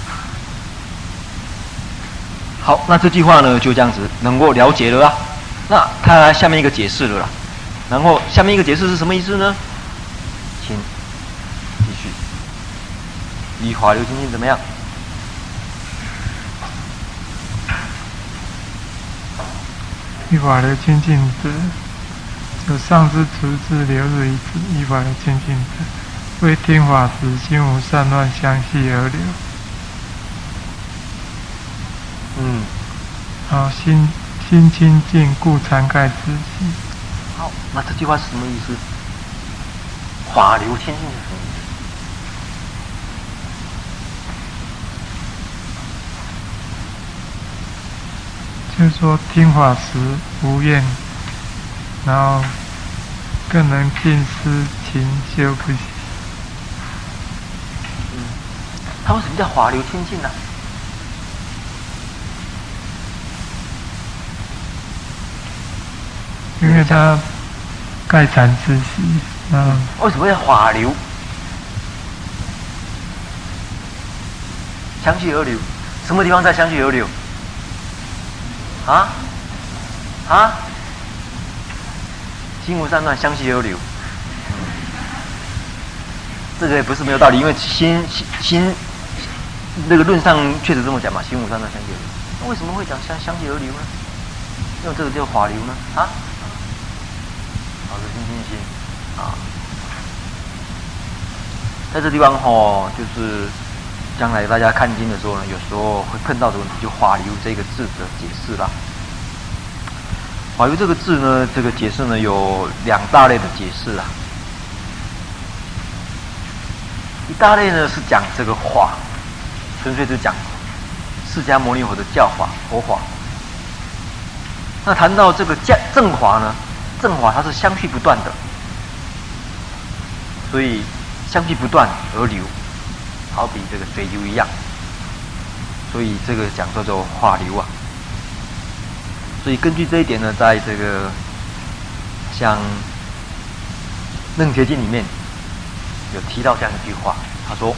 好，那这句话呢就这样子能够了解了啦。那他下面一个解释了啦，然后下面一个解释是什么意思呢？请继续，以华流清净怎么样？依法流清净者，有上之处之流日一子，依法流清净者，为听法时心无散乱，相续而流。嗯，好，心心清净，故常盖自心。好，那这句话是什么意思？法流清净是什么就是说，听法时无怨，然后更能尽思勤修不息。嗯，他为什么叫华流清净呢？因为他盖禅之息。嗯。为什么叫华流？相续而流，什么地方在相续而流？啊啊！心无散乱，相续而流。这个也不是没有道理，因为心心心那个论上确实这么讲嘛，心无散乱，相续而流。那为什么会讲相相续而流呢？用这个叫法流呢？啊？好的，心心心啊，在这地方吼，就是。将来大家看经的时候呢，有时候会碰到的问题，就“法流”这个字的解释啦。“法流”这个字呢，这个解释呢有两大类的解释啊。一大类呢是讲这个法，纯粹是讲释迦牟尼佛的教法、佛法。那谈到这个正正法呢，正法它是相续不断的，所以相续不断而流。好比这个水流一样，所以这个讲叫做化流啊。所以根据这一点呢，在这个像《楞伽经》里面有提到这样一句话，他说。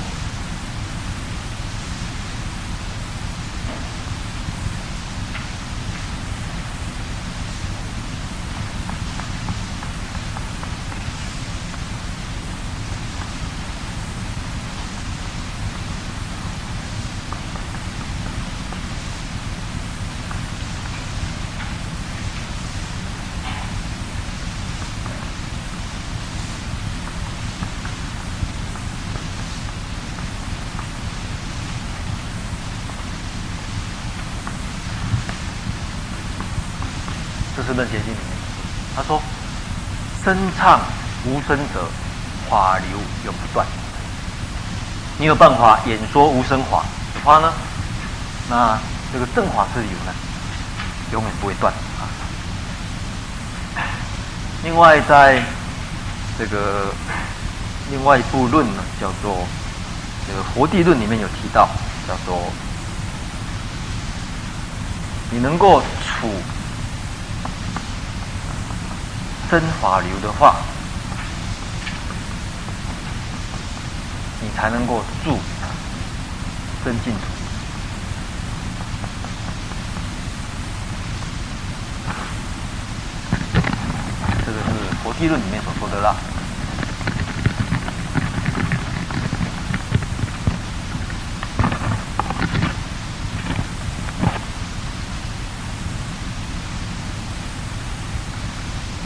是《楞伽经》里面，他说：“声唱无声者，法流永不断。你有办法演说无声法的话呢，那这个正法是有呢，永远不会断啊。另外，在这个另外一部论呢，叫做这个《佛地论》里面有提到，叫做你能够处。”真法流的话，你才能够住真净土。这个是《佛地论》里面所说的啦。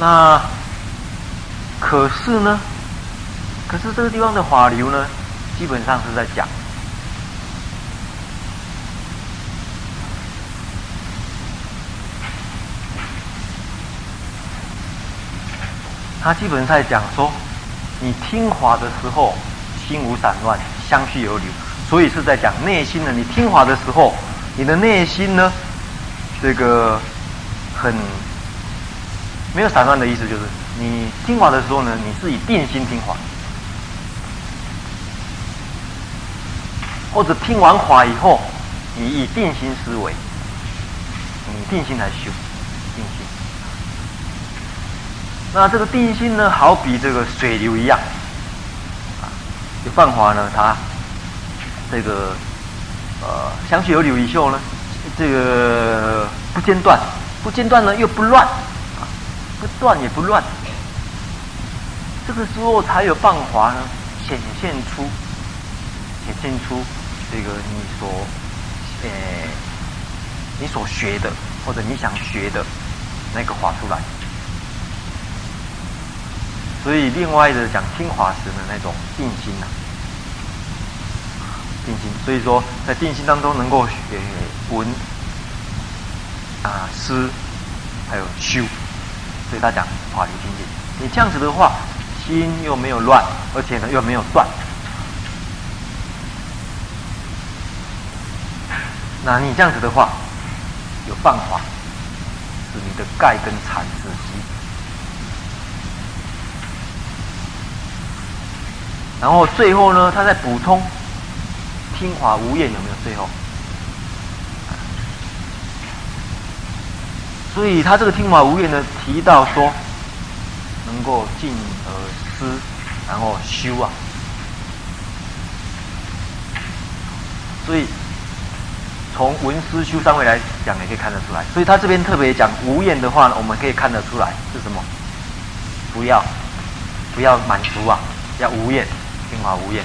那可是呢？可是这个地方的法流呢，基本上是在讲，他基本上在讲说，你听法的时候心无散乱，相续而流，所以是在讲内心的。你听法的时候，你的内心呢，这个很。没有散乱的意思，就是你听话的时候呢，你是以定心听话，或者听完话以后，你以定心思维，你定心来修定心。那这个定心呢，好比这个水流一样，啊，有泛华呢，它这个呃，香雪有柳衣袖呢，这个不间断，不间断呢又不乱，不断也不乱，这个时候才有办法呢显现出，显现出这个你所，呃，你所学的或者你想学的那个法出来。所以，另外的讲听法时的那种定心呐、啊，定心。所以说，在定心当中能够学文啊、思，还有修。所以他讲法流清净。你这样子的话，心又没有乱，而且呢又没有断。那你这样子的话，有办法使你的盖跟禅止息。然后最后呢，他再补充听法无厌有没有？最后，所以他这个听法无厌呢，提到说能够静而思，然后修啊。所以从闻思修三位来讲，也可以看得出来。所以他这边特别讲无厌的话呢，我们可以看得出来是什么？不要不要满足啊，要无厌。听法无厌，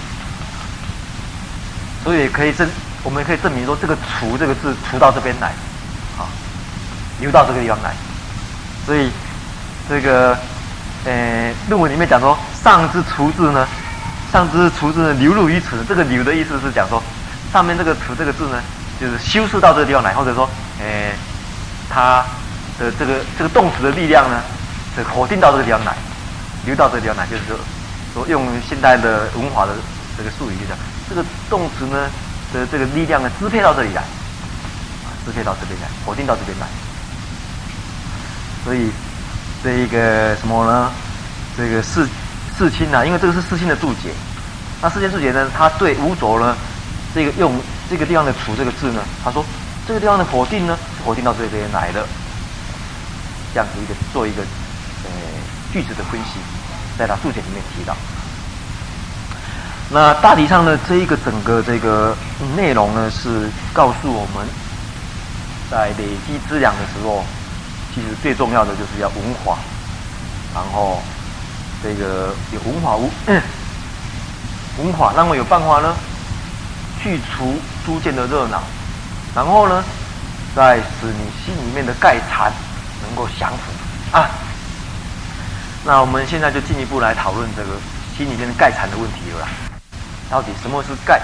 所以可以证，我们可以证明说，这个“除”这个字，除到这边来，流到这个地方来。所以这个，呃，论文里面讲说，上之除字呢，上之除字，流入于此。这个“流”的意思是讲说，上面这个“除”这个字呢，就是修饰到这个地方来，或者说，呃，它的这个这个动词的力量呢，是否定到这个地方来，流到这个地方来，就是说。说用现代的文化的这个术语就讲，这个动词呢的这个力量呢支配到这里来，啊，支配到这边来，否定到这边来。所以这一个什么呢？这个世世亲呐，因为这个是世亲的注解。那世亲注解呢，他对无着呢，这个用这个地方的除这个字呢，他说这个地方的否定呢，是否定到这边来的。这样子一个做一个呃句子的分析。在他注解里面提到，那大体上呢，这一个整个这个内容呢，是告诉我们，在累积资粮的时候，其实最重要的就是要文化，然后这个有文化无 文化，那么有办法呢，去除诸见的热闹，然后呢，再使你心里面的盖禅能够降伏啊。那我们现在就进一步来讨论这个心里面的盖禅的问题了。到底什么是盖？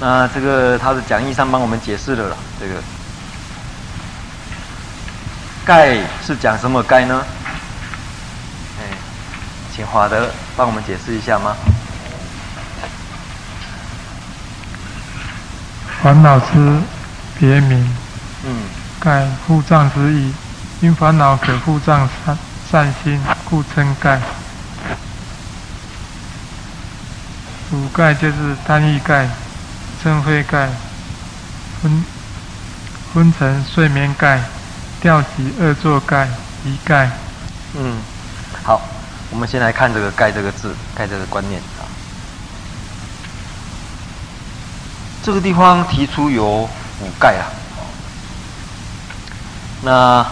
那这个他的讲义上帮我们解释了啦。这个盖是讲什么盖呢？哎，请华德帮我们解释一下吗？烦恼之别名，嗯，盖护障之意，因烦恼可护障善善心，故称盖。五盖就是贪欲盖、嗔恚盖、昏昏沉睡眠盖、调举恶作盖、疑盖。嗯，好，我们先来看这个“盖”这个字，“盖”这个观念啊。这个地方提出有五盖啊，那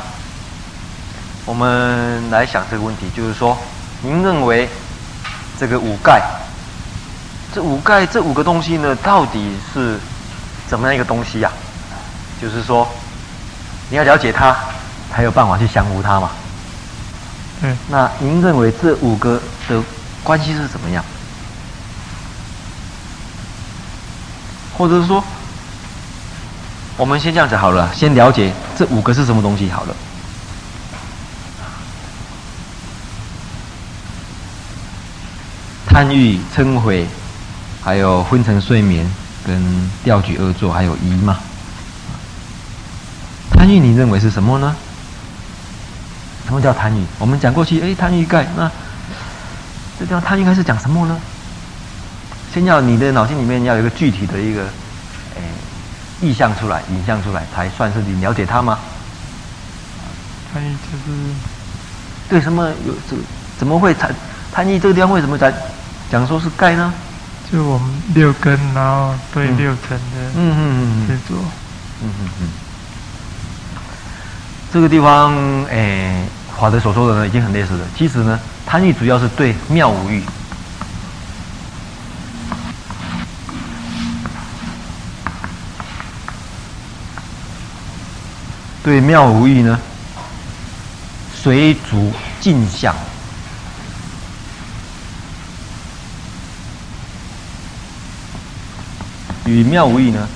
我们来想这个问题，就是说，您认为这个五盖，这五盖这五个东西呢，到底是怎么样一个东西呀？就是说，你要了解它，才有办法去降服它嘛。嗯，那您认为这五个的关系是怎么样？或者是说，我们先这样子好了，先了解这五个是什么东西好了。贪欲、嗔恚，还有昏沉睡眠，跟调举恶作，还有疑嘛。贪欲，你认为是什么呢？什么叫贪欲？我们讲过去，哎，贪欲盖，那这地方贪欲盖是讲什么呢？先要你的脑筋里面要有一个具体的一个，哎，意象出来，影像出来，才算是你了解它吗？贪欲就是对什么有这怎么会贪贪欲这个地方为什么在讲说是盖呢？就我们六根，然后对六尘的嗯嗯嗯执着，嗯嗯嗯。这个地方，哎，华德所说的呢，已经很类似了。其实呢，贪欲主要是对妙无欲，对妙无欲呢，随逐镜像。与妙无异呢？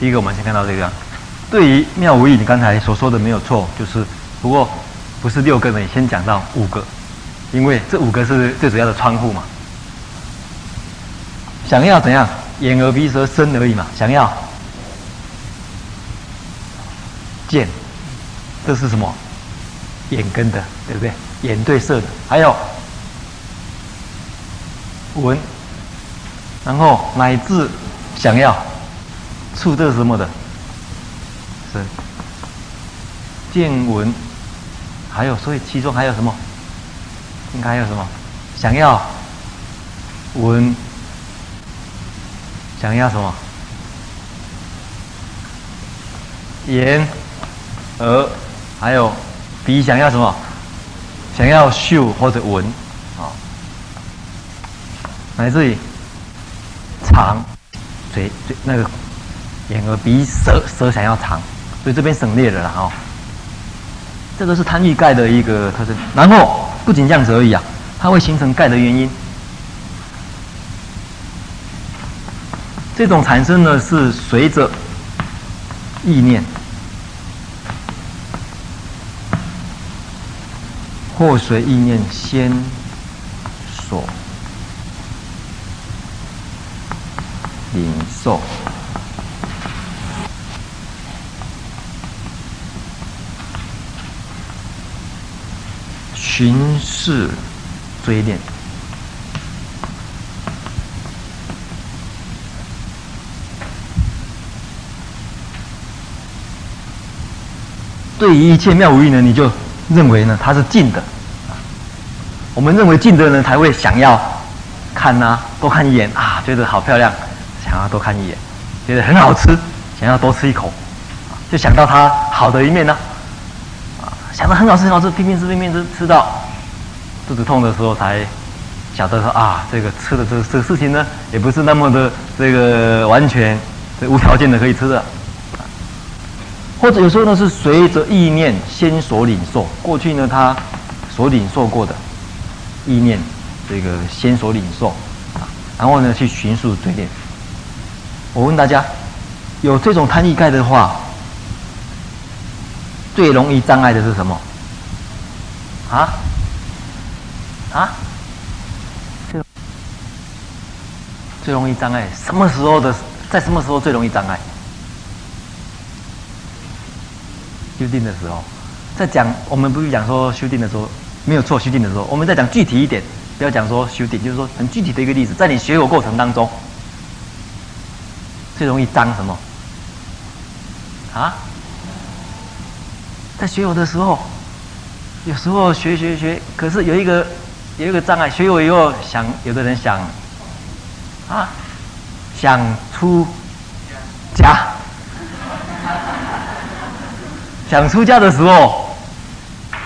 第一个，我们先看到这个。对于妙无异，你刚才所说的没有错，就是不过不是六个呢，先讲到五个，因为这五个是最主要的窗户嘛。想要怎样？眼耳鼻舌身而已嘛。想要见，这是什么？眼根的，对不对？眼对色的，还有闻，然后乃至想要。触这什么的？是见闻，还有，所以其中还有什么？应该还有什么？想要闻，想要什么？眼、耳，还有鼻，想要什么？想要嗅或者闻，啊，来自于尝，嘴嘴那个。眼耳鼻舌，舌想要尝，所以这边省略了啦哦。这个是贪欲盖的一个特征。然后不仅这样子而已啊，它会形成盖的原因。这种产生呢是随着意念，或随意念先所领受。循势追念，对于一切妙无异呢，你就认为呢它是净的。我们认为净的呢，才会想要看呐、多看一眼啊，觉得好漂亮，想要多看一眼，觉得很好吃，想要多吃一口，就想到它好的一面呢、想得很好吃，很好吃，拼命吃，拼命吃，吃到肚子痛的时候才晓得说啊，这个吃的这个这个事情呢，也不是那么的这个完全这无条件的可以吃的。或者有时候呢，是随着意念先所领受，过去呢他所领受过的意念，这个先所领受，然后呢去循数追念。我问大家，有这种贪欲盖的话，最容易障碍的是什么？啊？啊？最最容易障碍什么时候的？在什么时候最容易障碍？修订的时候，在讲我们不是讲说修订的时候没有错，修订的时候我们在讲具体一点，不要讲说修订，就是说很具体的一个例子，在你学佛过程当中，最容易脏什么？啊？在学佛的时候，有时候学学学，可是有一个有一个障碍。学我以后想，有的人想啊，想出家，想出家的时候，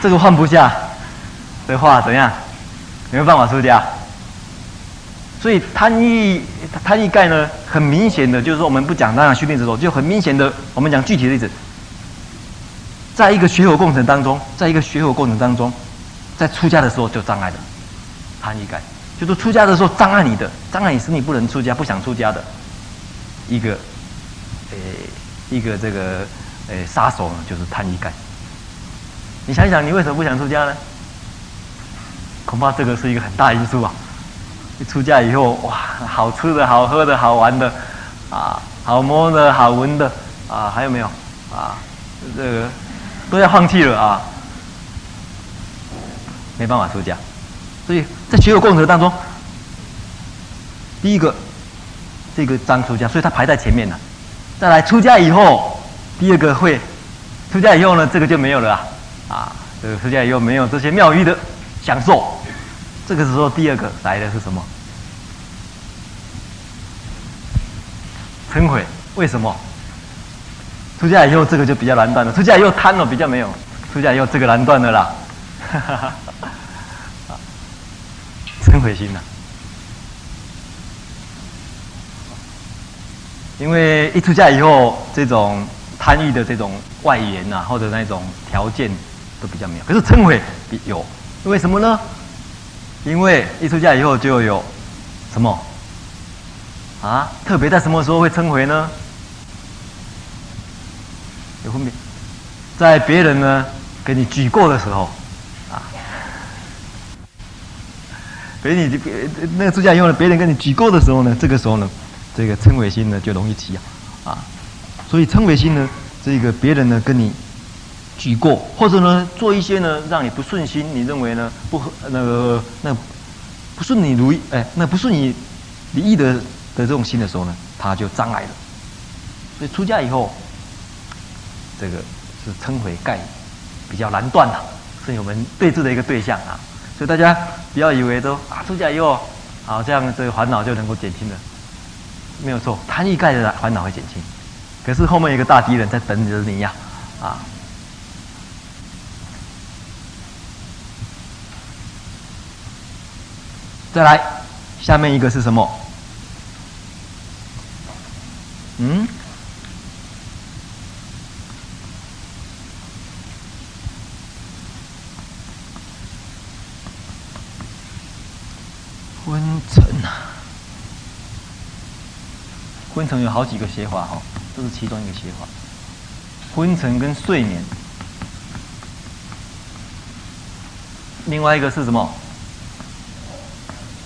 这个放不下的话怎样？没有办法出家。所以贪欲贪欲盖呢，很明显的，就是说我们不讲那样修定之后，就很明显的，我们讲具体的例子。在一个学佛过程当中，在一个学佛过程当中，在出家的时候就障碍了。贪欲感，就是出家的时候障碍你的，障碍你使你不能出家，不想出家的一个，诶、一个这个诶、杀手呢，就是贪欲感。你想想，你为什么不想出家呢？恐怕这个是一个很大因素啊！你出家以后，哇，好吃的、好喝的、好玩的，啊，好摸的、好闻的，啊，还有没有？啊，这个都要放弃了啊，没办法出家。所以在学有过程当中，第一个，这个张出家，所以他排在前面了。再来出家以后，第二个会出家以后呢，这个就没有了啊，啊，这个出家以后没有这些妙欲的享受。这个时候，第二个来的是什么？嗔恚。为什么？出家以后，这个就比较难断了。出家以后贪了，比较没有。出家以后，这个难断的啦。哈哈哈。嗔恚心呐。因为一出家以后，这种贪欲的这种外缘呐，或者那种条件都比较没有。可是嗔恚有，为什么呢？因为一出家以后就有什么啊？特别在什么时候会称回呢？有分别，在别人呢给你举过的时候啊，给你那个出家以后呢，别人跟你举过的时候呢，这个时候呢，这个称谓心呢就容易起啊啊，所以称谓心呢，这个别人呢跟你。举过，或者呢，做一些呢，让你不顺心，你认为呢不合那个那不顺你如意，哎，那不顺你你意的的这种心的时候呢，他就障碍了。所以出家以后，这个是称悔盖比较难断的，是我们对治的一个对象啊。所以大家不要以为都啊出家以后，好像这个烦恼就能够减轻了，没有错，贪欲盖的烦恼会减轻，可是后面有一个大敌人在等着你呀，啊。再来，下面一个是什么？嗯？昏沉啊！昏沉有好几个写法哦，这是其中一个写法。昏沉跟睡眠，另外一个是什么？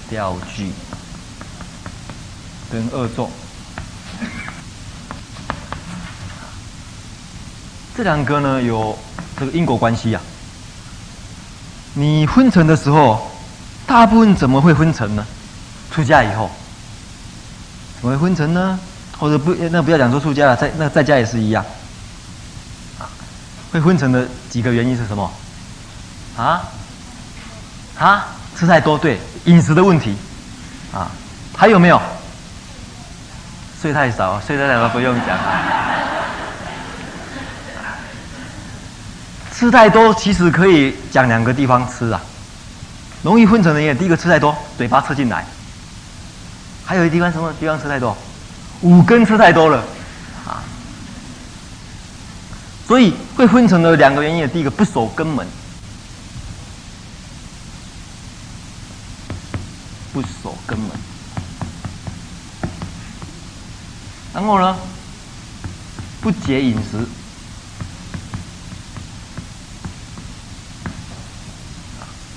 掉举跟恶作，这两个呢有这个因果关系呀、啊。你昏沉的时候，大部分怎么会昏沉呢？出家以后，怎么会昏沉呢？或者不，那不要讲说出家了，在那在家也是一样。会昏沉的几个原因是什么？啊？啊？吃太多，对。饮食的问题，啊，还有没有？睡太少，睡太少不用讲。吃太多其实可以讲两个地方吃啊，容易昏沉的人，第一个吃太多，嘴巴吃进来。还有一地方什么地方吃太多？五根吃太多了，啊，所以会昏沉的两个原因，第一个不守根门。不守根门，然后呢，不节饮食，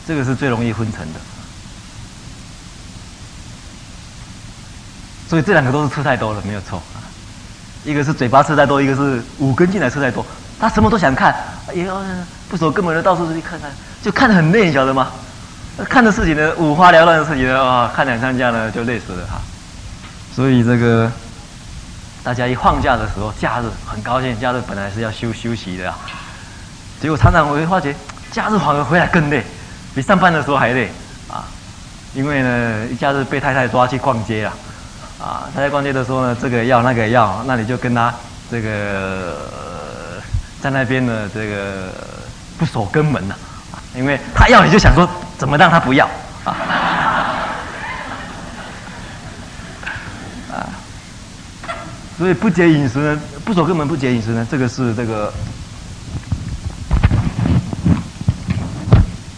这个是最容易昏沉的。所以这两个都是吃太多了，没有错啊。一个是嘴巴吃太多，一个是五根进来吃太多。他什么都想看，哎呀，不守根本的到处去看看，就看得很累，你晓得吗？看的事情呢，五花缭乱的事情呢，啊，看两三架呢就累死了哈。所以这个大家一放假的时候，假日很高兴，假日本来是要休休息的啊，结果常常我会发觉，假日反而回来更累，比上班的时候还累啊。因为呢，一假日被太太抓去逛街了，啊，他在逛街的时候呢，这个要那个要，那你就跟他这个在那边呢，这个不守根门了，啊，因为他要你就想说。怎么让他不要啊？啊，所以不节饮食呢，不守根门不节饮食呢，这个是这个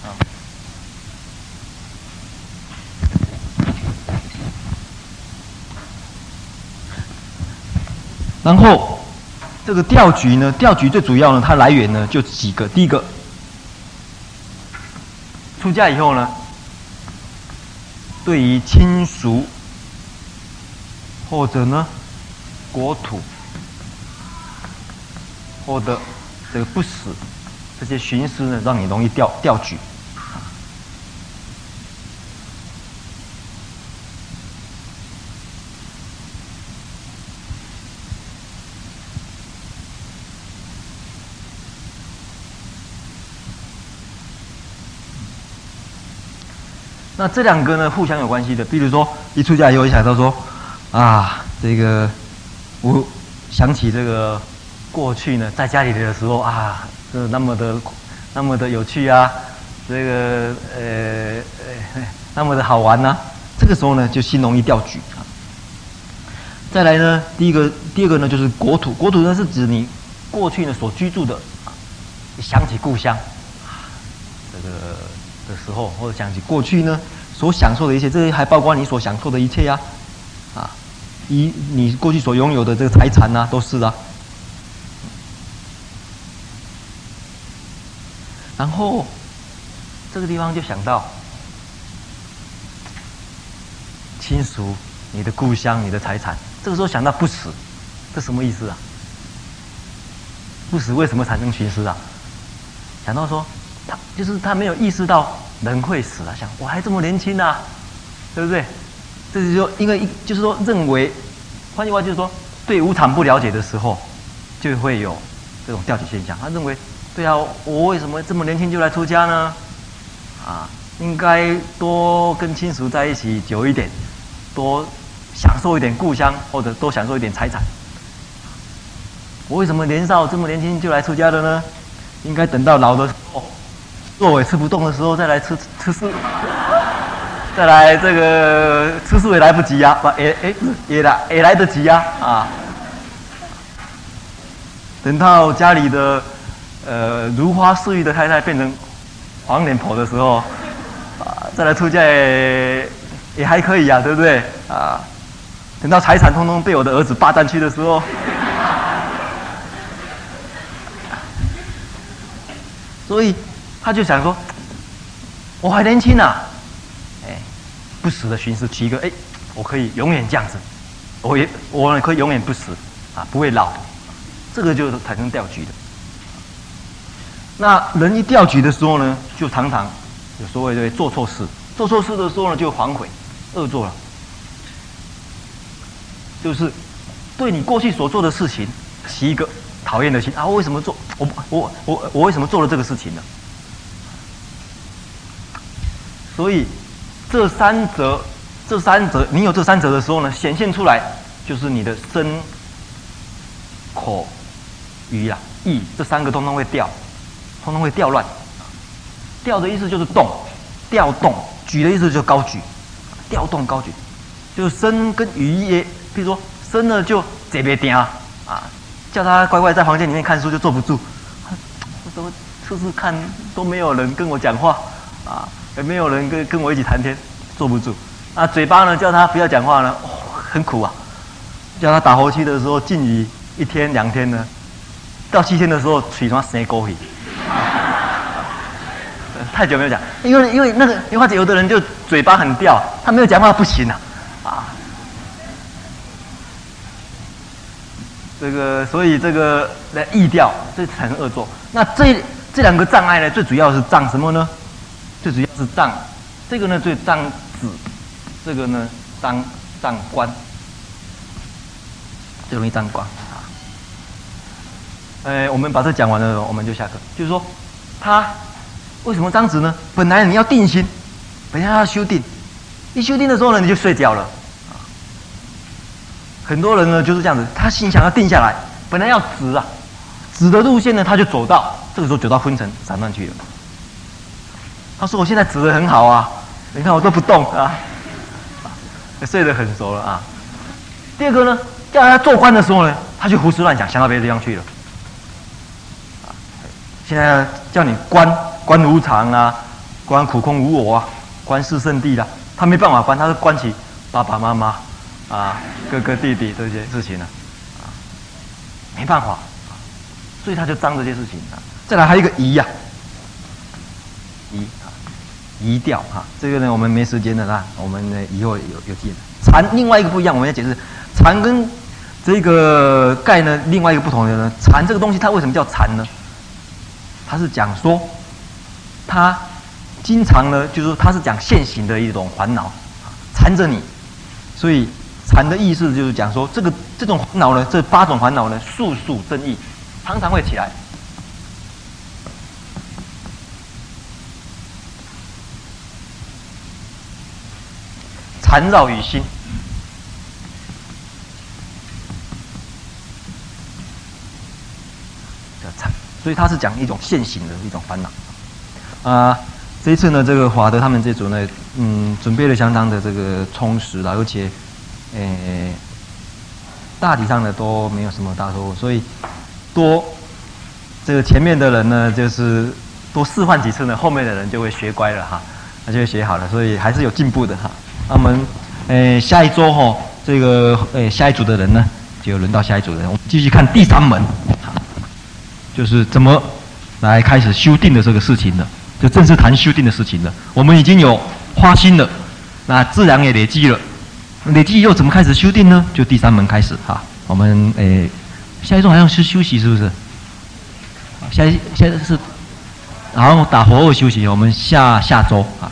啊。然后这个调局呢，调局最主要呢，它来源呢就几个。第一个，出家以后呢，对于亲属或者呢国土或者这个不死这些寻思呢，让你容易调调举。那这两个呢，互相有关系的。比如说，一出家以后，一想到说，啊，这个我想起这个过去呢，在家里的时候啊，是那么的那么的有趣啊，这个呃呃那么的好玩呐、啊。这个时候呢，就心容易掉举啊。再来呢，第一个、第二个呢，就是国土。国土呢，是指你过去呢所居住的，想起故乡，这个。的时候，或者想起过去呢，所享受的一切，这些还包括你所享受的一切呀，啊，以你过去所拥有的这个财产呐，都是啊。然后这个地方就想到亲属、你的故乡、你的财产，这个时候想到不死，这什么意思啊？不死为什么产生寻思啊？想到说。他就是他没有意识到人会死啊，想我还这么年轻啊，对不对？这是说，因为就是说认为，换句话就是说，对无常不了解的时候，就会有这种掉举现象。他认为，对啊，我为什么这么年轻就来出家呢？啊，应该多跟亲属在一起久一点，多享受一点故乡，或者多享受一点财产。我为什么年少这么年轻就来出家的呢？应该等到老的时候。座也吃不动的时候再来吃吃素，再来这个吃素也来不及呀，不也哎也来也来得及呀啊！等到家里的呃如花似玉的太太变成黄脸婆的时候，啊，再来出嫁也还可以呀，对不对啊？等到财产通通被我的儿子霸占去的时候，所以。他就想说，我还年轻呢，哎，不死的寻思起一个，哎，我可以永远这样子，我也我也可以永远不死，啊，不会老，这个就是产生调举的。那人一调举的时候呢，就常常有所谓的做错事，做错事的时候呢，就反悔，恶作了，就是对你过去所做的事情起一个讨厌的心啊，我为什么做？我我我我为什么做了这个事情呢？所以，这三者，这三者，你有这三者的时候呢，显现出来就是你的身、口、语啊、意这三个通通会掉，通通会掉乱。掉的意思就是动，调动；举的意思就是高举，调动高举。就是身跟语也，比如说身呢就这边点啊，啊，叫他乖乖在房间里面看书就坐不住，我都试试看都没有人跟我讲话啊。也没有人跟跟我一起谈天，坐不住。啊，嘴巴呢，叫他不要讲话呢，很苦啊。叫他打呼气的时候，禁语一天两天呢，到七天的时候，嘴上生狗血。太久没有讲，因为因为那个，或者有的人就嘴巴很吊，他没有讲话不行啊。啊，这个所以这个来意调，这产生恶作。那这这两个障碍呢，最主要是障什么呢？最主要是障，这个呢最障子，这个呢障障官，最容易障官啊。呃，我们把这讲完了，我们就下课。就是说，他为什么障子呢？本来你要定心，本来要修定，一修定的时候呢，你就睡觉了。很多人呢就是这样子，他心想要定下来，本来要直啊，直的路线呢，他就走到这个时候走到昏沉散乱去了。他说：“我现在指得很好啊，你看我都不动啊，睡得很熟了啊。”第二个呢，叫他做官的时候呢，他就胡思乱想，想到别的地方去了。现在叫你观观无常啊，观苦空无我啊，观四圣地的，他没办法观，他是观起爸爸妈妈啊、哥哥弟弟这些事情呢。啊，没办法，所以他就彰这些事情啊。再来还有一个疑呀，移啊，移调哈，这个呢我们没时间的啦，我们呢以后有有见。禅另外一个不一样，我们要解释禅跟这个盖呢另外一个不同的呢，禅这个东西它为什么叫禅呢？它是讲说，它经常呢就是它是讲现行的一种烦恼，缠着你，所以。禅的意思就是讲说，这个这种烦恼呢，这八种烦恼呢，速速增益，常常会起来，缠绕于心，所以它是讲一种现行的一种烦恼。啊、这一次呢，这个华德他们这组呢，嗯，准备了相当的这个充实了，而且。诶，大体上呢都没有什么大错误，所以多这个前面的人呢，就是多示范几次呢，后面的人就会学乖了哈，他就会学好了，所以还是有进步的哈。那我们诶下一周哈，这个诶下一组的人呢，就轮到下一组的人，我们继续看第三门，就是怎么来开始修订的这个事情了，就正式谈修订的事情了。我们已经有花心了，那自然也累积了。累积又怎么开始修订呢？就第三门开始哈。我们诶，下一周好像是休息，是不是？下一下是，然后打佛二休息。我们下下周啊。